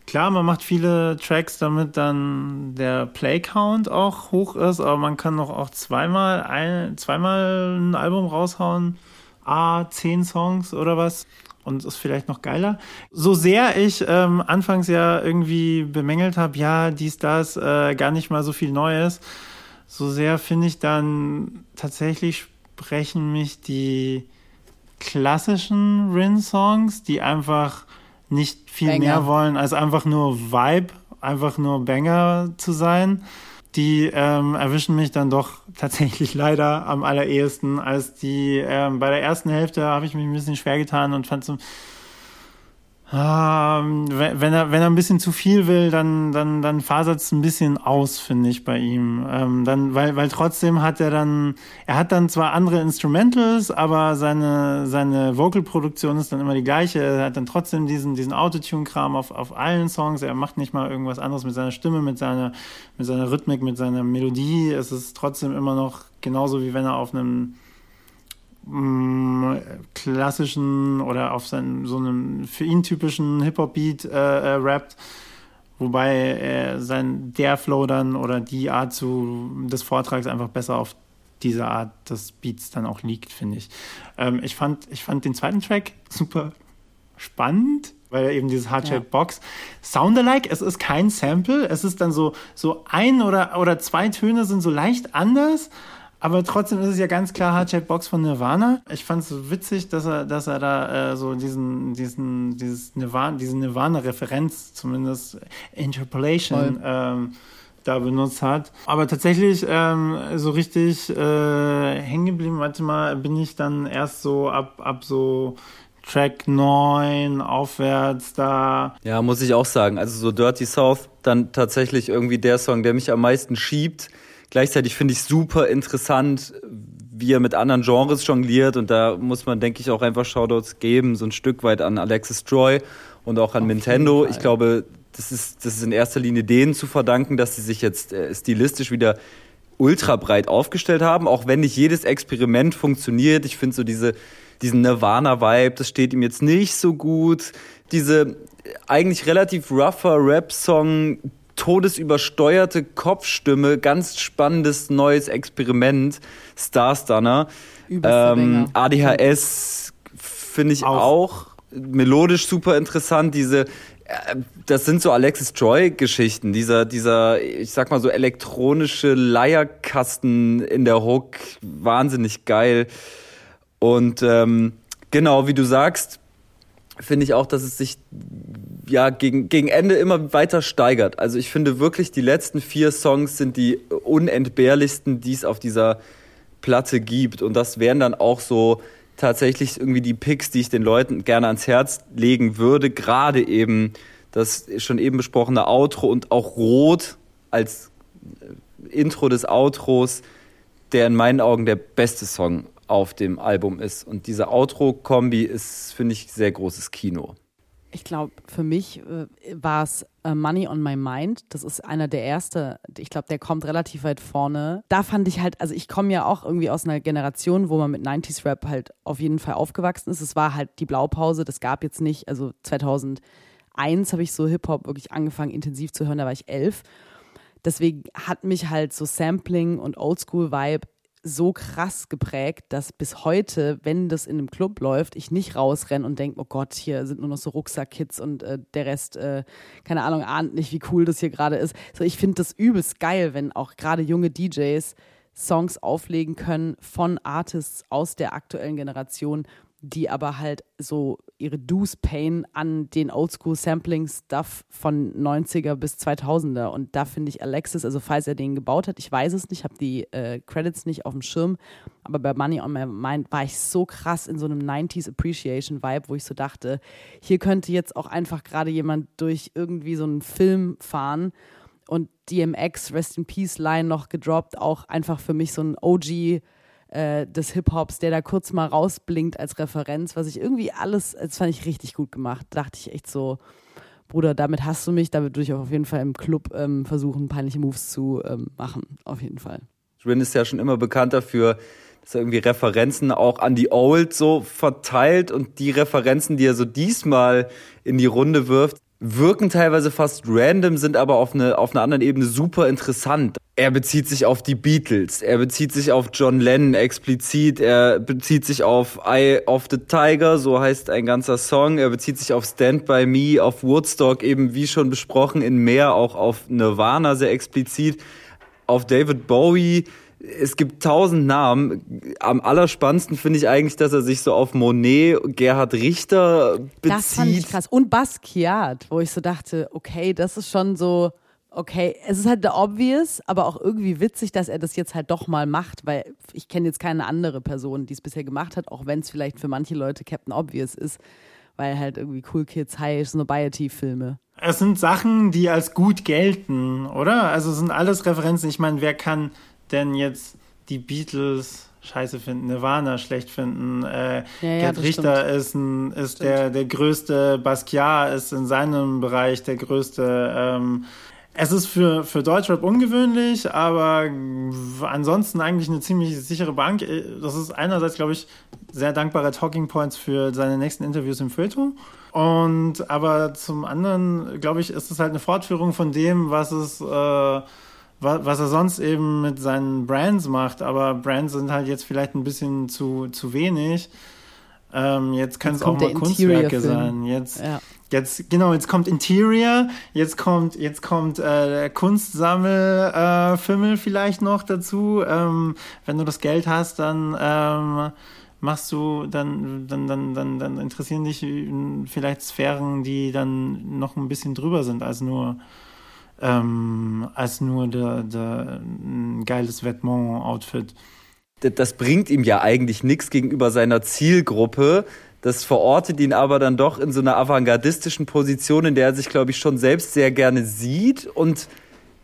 Klar, man macht viele Tracks, damit dann der Play-Count auch hoch ist, aber man kann doch auch zweimal ein, zweimal ein Album raushauen, A, zehn Songs oder was. Und ist vielleicht noch geiler. So sehr ich ähm, anfangs ja irgendwie bemängelt habe, ja, dies, das, äh, gar nicht mal so viel Neues, so sehr finde ich dann tatsächlich sprechen mich die klassischen Rin-Songs, die einfach nicht viel Banger. mehr wollen, als einfach nur Vibe, einfach nur Banger zu sein. Die ähm, erwischen mich dann doch tatsächlich leider am allerersten, als die ähm, bei der ersten Hälfte habe ich mich ein bisschen schwer getan und fand so, ähm, wenn, er wenn er ein bisschen zu viel will, dann dann dann fasert es ein bisschen aus, finde ich bei ihm. Ähm, dann weil weil trotzdem hat er dann er hat dann zwar andere Instrumentals, aber seine seine Vocalproduktion ist dann immer die gleiche. Er hat dann trotzdem diesen diesen Autotune-Kram auf auf allen Songs. Er macht nicht mal irgendwas anderes mit seiner Stimme, mit seiner mit seiner Rhythmik, mit seiner Melodie. Es ist trotzdem immer noch genauso wie wenn er auf einem mh, klassischen oder auf seinen, so einem für ihn typischen Hip-Hop-Beat äh, äh, rappt, wobei äh, sein der Flow dann oder die Art zu, des Vortrags einfach besser auf diese Art des Beats dann auch liegt, finde ich. Ähm, ich, fand, ich fand den zweiten Track super spannend, weil er eben dieses Hardshell. Box Soundalike, es ist kein Sample, es ist dann so, so ein oder, oder zwei Töne sind so leicht anders, aber trotzdem ist es ja ganz klar Hardshell Box von Nirvana. Ich fand es so witzig, dass er, dass er da äh, so diesen, diesen, dieses Nirvana, diese Nirvana-Referenz zumindest Interpolation Voll. ähm, da benutzt hat. Aber tatsächlich ähm, so richtig äh, hängen geblieben, warte mal, bin ich dann erst so ab, ab so Track 9 aufwärts da. Ja, muss ich auch sagen. Also so Dirty South, dann tatsächlich irgendwie der Song, der mich am meisten schiebt. Gleichzeitig finde ich super interessant, wie er mit anderen Genres jongliert. Und da muss man, denke ich, auch einfach Shoutouts geben, so ein Stück weit an Alexis Troy und auch an Auf Nintendo. Ich glaube, das ist, das ist in erster Linie denen zu verdanken, dass sie sich jetzt äh, stilistisch wieder ultra breit aufgestellt haben, auch wenn nicht jedes Experiment funktioniert. Ich finde so diese, diesen Nirvana-Vibe, das steht ihm jetzt nicht so gut. Diese eigentlich relativ rougher Rap-Song, todesübersteuerte Kopfstimme, ganz spannendes neues Experiment, Starstunner. Ähm, ADHS finde ich auch. auch melodisch super interessant, diese das sind so Alexis Joy-Geschichten, dieser, dieser, ich sag mal so elektronische Leierkasten in der Hook, wahnsinnig geil. Und ähm, genau, wie du sagst, finde ich auch, dass es sich ja gegen, gegen Ende immer weiter steigert. Also ich finde wirklich, die letzten vier Songs sind die unentbehrlichsten, die es auf dieser Platte gibt. Und das wären dann auch so tatsächlich irgendwie die Picks, die ich den Leuten gerne ans Herz legen würde. Gerade eben das schon eben besprochene Outro und auch Rot als äh, Intro des Outros, der in meinen Augen der beste Song auf dem Album ist. Und diese Outro-Kombi ist, finde ich, sehr großes Kino. Ich glaube, für mich äh, war es äh, Money on My Mind. Das ist einer der ersten. Ich glaube, der kommt relativ weit vorne. Da fand ich halt, also ich komme ja auch irgendwie aus einer Generation, wo man mit 90s Rap halt auf jeden Fall aufgewachsen ist. Es war halt die Blaupause. Das gab jetzt nicht, also 2001 habe ich so Hip-Hop wirklich angefangen intensiv zu hören, da war ich elf. Deswegen hat mich halt so Sampling und Oldschool-Vibe so krass geprägt, dass bis heute, wenn das in einem Club läuft, ich nicht rausrenne und denke, oh Gott, hier sind nur noch so Rucksackkids und äh, der Rest, äh, keine Ahnung, ahnt nicht, wie cool das hier gerade ist. So, ich finde das übelst geil, wenn auch gerade junge DJs Songs auflegen können von Artists aus der aktuellen Generation, die aber halt so ihre Dues payen an den Oldschool-Sampling-Stuff von 90er bis 2000er. Und da finde ich Alexis, also falls er den gebaut hat, ich weiß es nicht, habe die äh, Credits nicht auf dem Schirm, aber bei Money on My Mind war ich so krass in so einem 90s Appreciation-Vibe, wo ich so dachte, hier könnte jetzt auch einfach gerade jemand durch irgendwie so einen Film fahren und DMX, Rest in Peace Line noch gedroppt, auch einfach für mich so ein OG- äh, des Hip-Hops, der da kurz mal rausblinkt als Referenz, was ich irgendwie alles, das fand ich richtig gut gemacht. Da dachte ich echt so, Bruder, damit hast du mich, damit würde ich auch auf jeden Fall im Club ähm, versuchen, peinliche Moves zu ähm, machen. Auf jeden Fall. Rin ist ja schon immer bekannt dafür, dass er irgendwie Referenzen auch an die Old so verteilt und die Referenzen, die er so diesmal in die Runde wirft, wirken teilweise fast random, sind aber auf, eine, auf einer anderen Ebene super interessant. Er bezieht sich auf die Beatles, er bezieht sich auf John Lennon explizit, er bezieht sich auf Eye of the Tiger, so heißt ein ganzer Song, er bezieht sich auf Stand By Me, auf Woodstock, eben wie schon besprochen, in mehr auch auf Nirvana sehr explizit, auf David Bowie, es gibt tausend Namen. Am allerspannendsten finde ich eigentlich, dass er sich so auf Monet, Gerhard Richter bezieht. Das fand ich krass. Und Basquiat, wo ich so dachte, okay, das ist schon so, okay, es ist halt the obvious, aber auch irgendwie witzig, dass er das jetzt halt doch mal macht, weil ich kenne jetzt keine andere Person, die es bisher gemacht hat, auch wenn es vielleicht für manche Leute Captain Obvious ist, weil halt irgendwie Cool Kids High Snobiety-Filme. Es sind Sachen, die als gut gelten, oder? Also es sind alles Referenzen. Ich meine, wer kann denn jetzt die Beatles scheiße finden, Nirvana schlecht finden. Äh, ja, ja, Gerd Richter stimmt. ist, ein, ist der, der größte, Basquiat ist in seinem Bereich der größte. Ähm, es ist für, für Deutschrap ungewöhnlich, aber ansonsten eigentlich eine ziemlich sichere Bank. Das ist einerseits, glaube ich, sehr dankbarer Talking Points für seine nächsten Interviews im Feuilleton. Und aber zum anderen, glaube ich, ist es halt eine Fortführung von dem, was es äh, was er sonst eben mit seinen Brands macht, aber Brands sind halt jetzt vielleicht ein bisschen zu, zu wenig. Ähm, jetzt können es auch mal Kunstwerke sein. Jetzt, ja. jetzt, genau, jetzt kommt Interior, jetzt kommt, jetzt kommt äh, Kunstsammelfimmel äh, vielleicht noch dazu. Ähm, wenn du das Geld hast, dann ähm, machst du, dann, dann, dann, dann, dann interessieren dich vielleicht Sphären, die dann noch ein bisschen drüber sind als nur ähm, als nur der, der ein geiles Vêtement-Outfit. Das bringt ihm ja eigentlich nichts gegenüber seiner Zielgruppe, Das verortet ihn aber dann doch in so einer avantgardistischen Position, in der er sich, glaube ich, schon selbst sehr gerne sieht und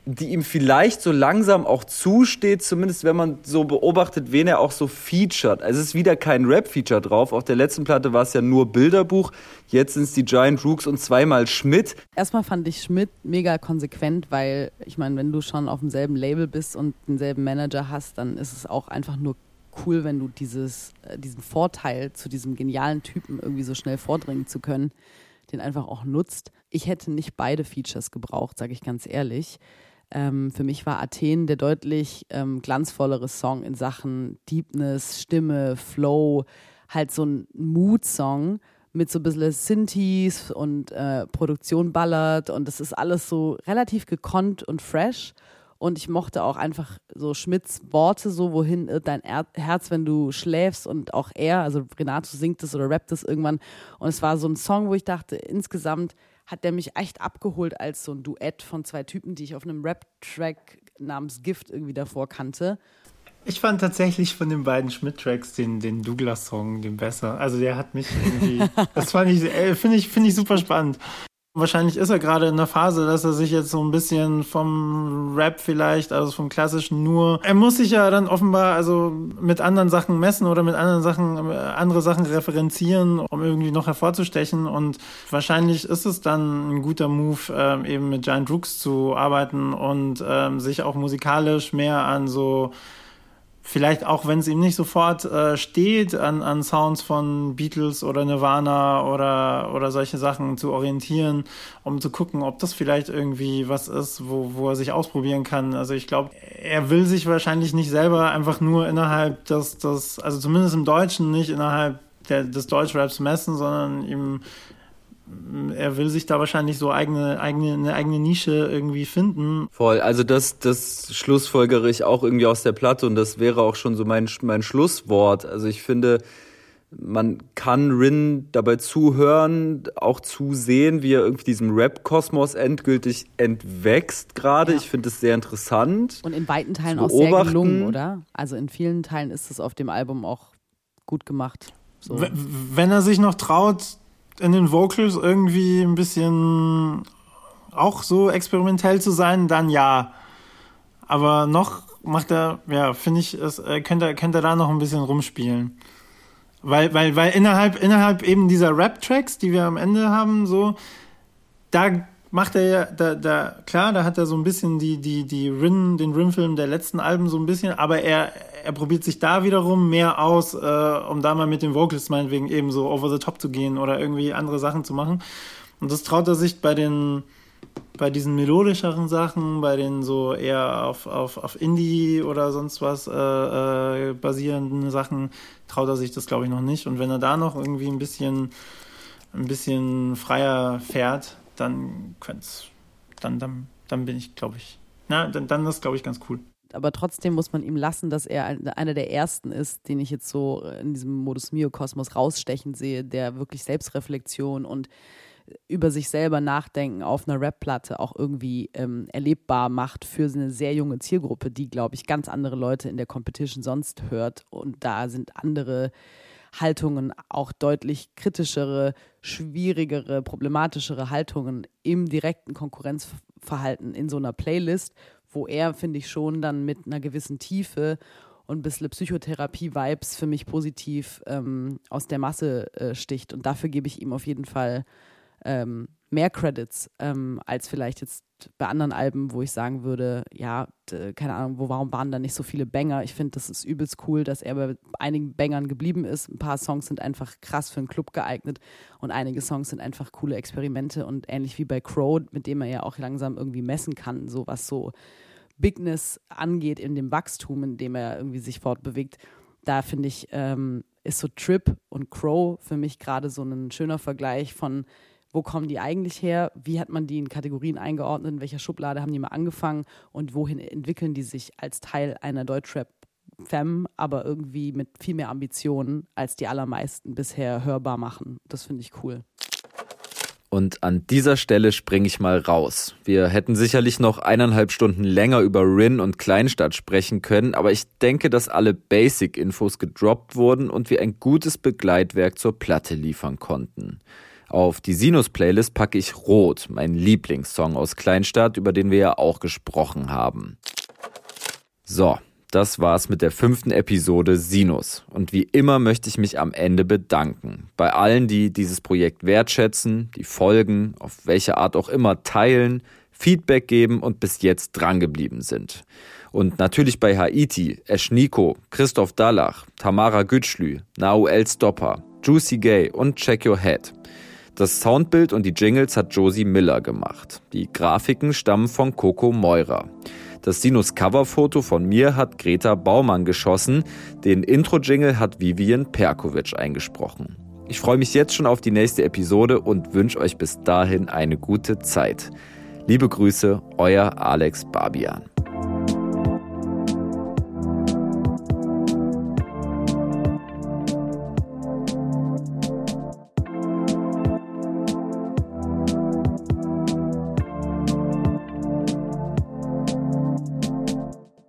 die ihm vielleicht so langsam auch zusteht, zumindest wenn man so beobachtet, wen er auch so featured. Also es ist wieder kein Rap-Feature drauf. Auf der letzten Platte war es ja nur Bilderbuch. Jetzt sind es die Giant Rooks und zweimal Schmidt. Erstmal fand ich Schmidt mega konsequent, weil ich meine, wenn du schon auf demselben Label bist und denselben Manager hast, dann ist es auch einfach nur cool, wenn du dieses, äh, diesen Vorteil zu diesem genialen Typen irgendwie so schnell vordringen zu können, den einfach auch nutzt. Ich hätte nicht beide Features gebraucht, sage ich ganz ehrlich. Ähm, für mich war Athen der deutlich ähm, glanzvollere Song in Sachen Deepness, Stimme, Flow, halt so ein Mood-Song mit so ein bisschen Synthes und äh, Produktion ballert und das ist alles so relativ gekonnt und fresh. Und ich mochte auch einfach so Schmidts Worte, so wohin dein er Herz, wenn du schläfst und auch er, also Renato singt es oder rappt es irgendwann. Und es war so ein Song, wo ich dachte, insgesamt hat der mich echt abgeholt als so ein Duett von zwei Typen, die ich auf einem Rap-Track namens Gift irgendwie davor kannte. Ich fand tatsächlich von den beiden Schmidt-Tracks den, den Douglas-Song den besser. Also der hat mich irgendwie, das fand ich, äh, finde ich, finde ich super spannend. Wahrscheinlich ist er gerade in der Phase, dass er sich jetzt so ein bisschen vom Rap vielleicht, also vom klassischen nur, er muss sich ja dann offenbar also mit anderen Sachen messen oder mit anderen Sachen, andere Sachen referenzieren, um irgendwie noch hervorzustechen. Und wahrscheinlich ist es dann ein guter Move, ähm, eben mit Giant Rooks zu arbeiten und ähm, sich auch musikalisch mehr an so vielleicht auch wenn es ihm nicht sofort äh, steht, an, an Sounds von Beatles oder Nirvana oder, oder solche Sachen zu orientieren, um zu gucken, ob das vielleicht irgendwie was ist, wo, wo er sich ausprobieren kann. Also ich glaube, er will sich wahrscheinlich nicht selber einfach nur innerhalb des, des also zumindest im Deutschen nicht innerhalb der, des Deutschraps messen, sondern ihm er will sich da wahrscheinlich so eigene, eigene, eine eigene Nische irgendwie finden. Voll, also das, das schlussfolgere ich auch irgendwie aus der Platte und das wäre auch schon so mein, mein Schlusswort. Also ich finde, man kann Rin dabei zuhören, auch zusehen, wie er irgendwie diesem Rap-Kosmos endgültig entwächst gerade. Ja. Ich finde es sehr interessant. Und in weiten Teilen auch sehr gelungen, oder? Also in vielen Teilen ist es auf dem Album auch gut gemacht. So. Wenn er sich noch traut, in den Vocals irgendwie ein bisschen auch so experimentell zu sein, dann ja. Aber noch macht er, ja, finde ich, es, äh, könnte, er, könnte er da noch ein bisschen rumspielen. Weil, weil, weil innerhalb, innerhalb eben dieser Rap-Tracks, die wir am Ende haben, so, da macht er ja, da, da, klar, da hat er so ein bisschen die, die, die Rin, den Rin-Film der letzten Alben so ein bisschen, aber er, er probiert sich da wiederum mehr aus, äh, um da mal mit den Vocals meinetwegen eben so over the top zu gehen oder irgendwie andere Sachen zu machen. Und das traut er sich bei den, bei diesen melodischeren Sachen, bei den so eher auf, auf, auf Indie oder sonst was äh, äh, basierenden Sachen, traut er sich das glaube ich noch nicht. Und wenn er da noch irgendwie ein bisschen, ein bisschen freier fährt, dann könnt's, dann, dann, dann bin ich, glaube ich, na, dann, dann ist, glaube ich, ganz cool. Aber trotzdem muss man ihm lassen, dass er einer der ersten ist, den ich jetzt so in diesem Modus Mio-Kosmos rausstechen sehe, der wirklich Selbstreflexion und über sich selber nachdenken auf einer Rap-Platte auch irgendwie ähm, erlebbar macht für eine sehr junge Zielgruppe, die, glaube ich, ganz andere Leute in der Competition sonst hört. Und da sind andere Haltungen, auch deutlich kritischere, schwierigere, problematischere Haltungen im direkten Konkurrenzverhalten in so einer Playlist, wo er, finde ich, schon dann mit einer gewissen Tiefe und ein bisschen Psychotherapie-Vibes für mich positiv ähm, aus der Masse äh, sticht. Und dafür gebe ich ihm auf jeden Fall ähm, mehr Credits ähm, als vielleicht jetzt bei anderen Alben, wo ich sagen würde, ja, keine Ahnung, wo, warum waren da nicht so viele Banger? Ich finde, das ist übelst cool, dass er bei einigen Bangern geblieben ist. Ein paar Songs sind einfach krass für einen Club geeignet und einige Songs sind einfach coole Experimente und ähnlich wie bei Crow, mit dem er ja auch langsam irgendwie messen kann, so was so Bigness angeht in dem Wachstum, in dem er irgendwie sich fortbewegt. Da finde ich, ähm, ist so Trip und Crow für mich gerade so ein schöner Vergleich von wo kommen die eigentlich her, wie hat man die in Kategorien eingeordnet, in welcher Schublade haben die mal angefangen und wohin entwickeln die sich als Teil einer Deutschrap-Femme, aber irgendwie mit viel mehr Ambitionen, als die allermeisten bisher hörbar machen. Das finde ich cool. Und an dieser Stelle springe ich mal raus. Wir hätten sicherlich noch eineinhalb Stunden länger über Rin und Kleinstadt sprechen können, aber ich denke, dass alle Basic-Infos gedroppt wurden und wir ein gutes Begleitwerk zur Platte liefern konnten. Auf die Sinus-Playlist packe ich Rot, mein Lieblingssong aus Kleinstadt, über den wir ja auch gesprochen haben. So, das war's mit der fünften Episode Sinus. Und wie immer möchte ich mich am Ende bedanken. Bei allen, die dieses Projekt wertschätzen, die folgen, auf welche Art auch immer teilen, Feedback geben und bis jetzt drangeblieben sind. Und natürlich bei Haiti, Eschniko, Christoph Dallach, Tamara Gütschlü, Nauel Stopper, Juicy Gay und Check Your Head. Das Soundbild und die Jingles hat Josie Miller gemacht. Die Grafiken stammen von Coco Meurer. Das Sinus-Coverfoto von mir hat Greta Baumann geschossen. Den Intro-Jingle hat Vivian Perkovic eingesprochen. Ich freue mich jetzt schon auf die nächste Episode und wünsche euch bis dahin eine gute Zeit. Liebe Grüße, euer Alex Barbian.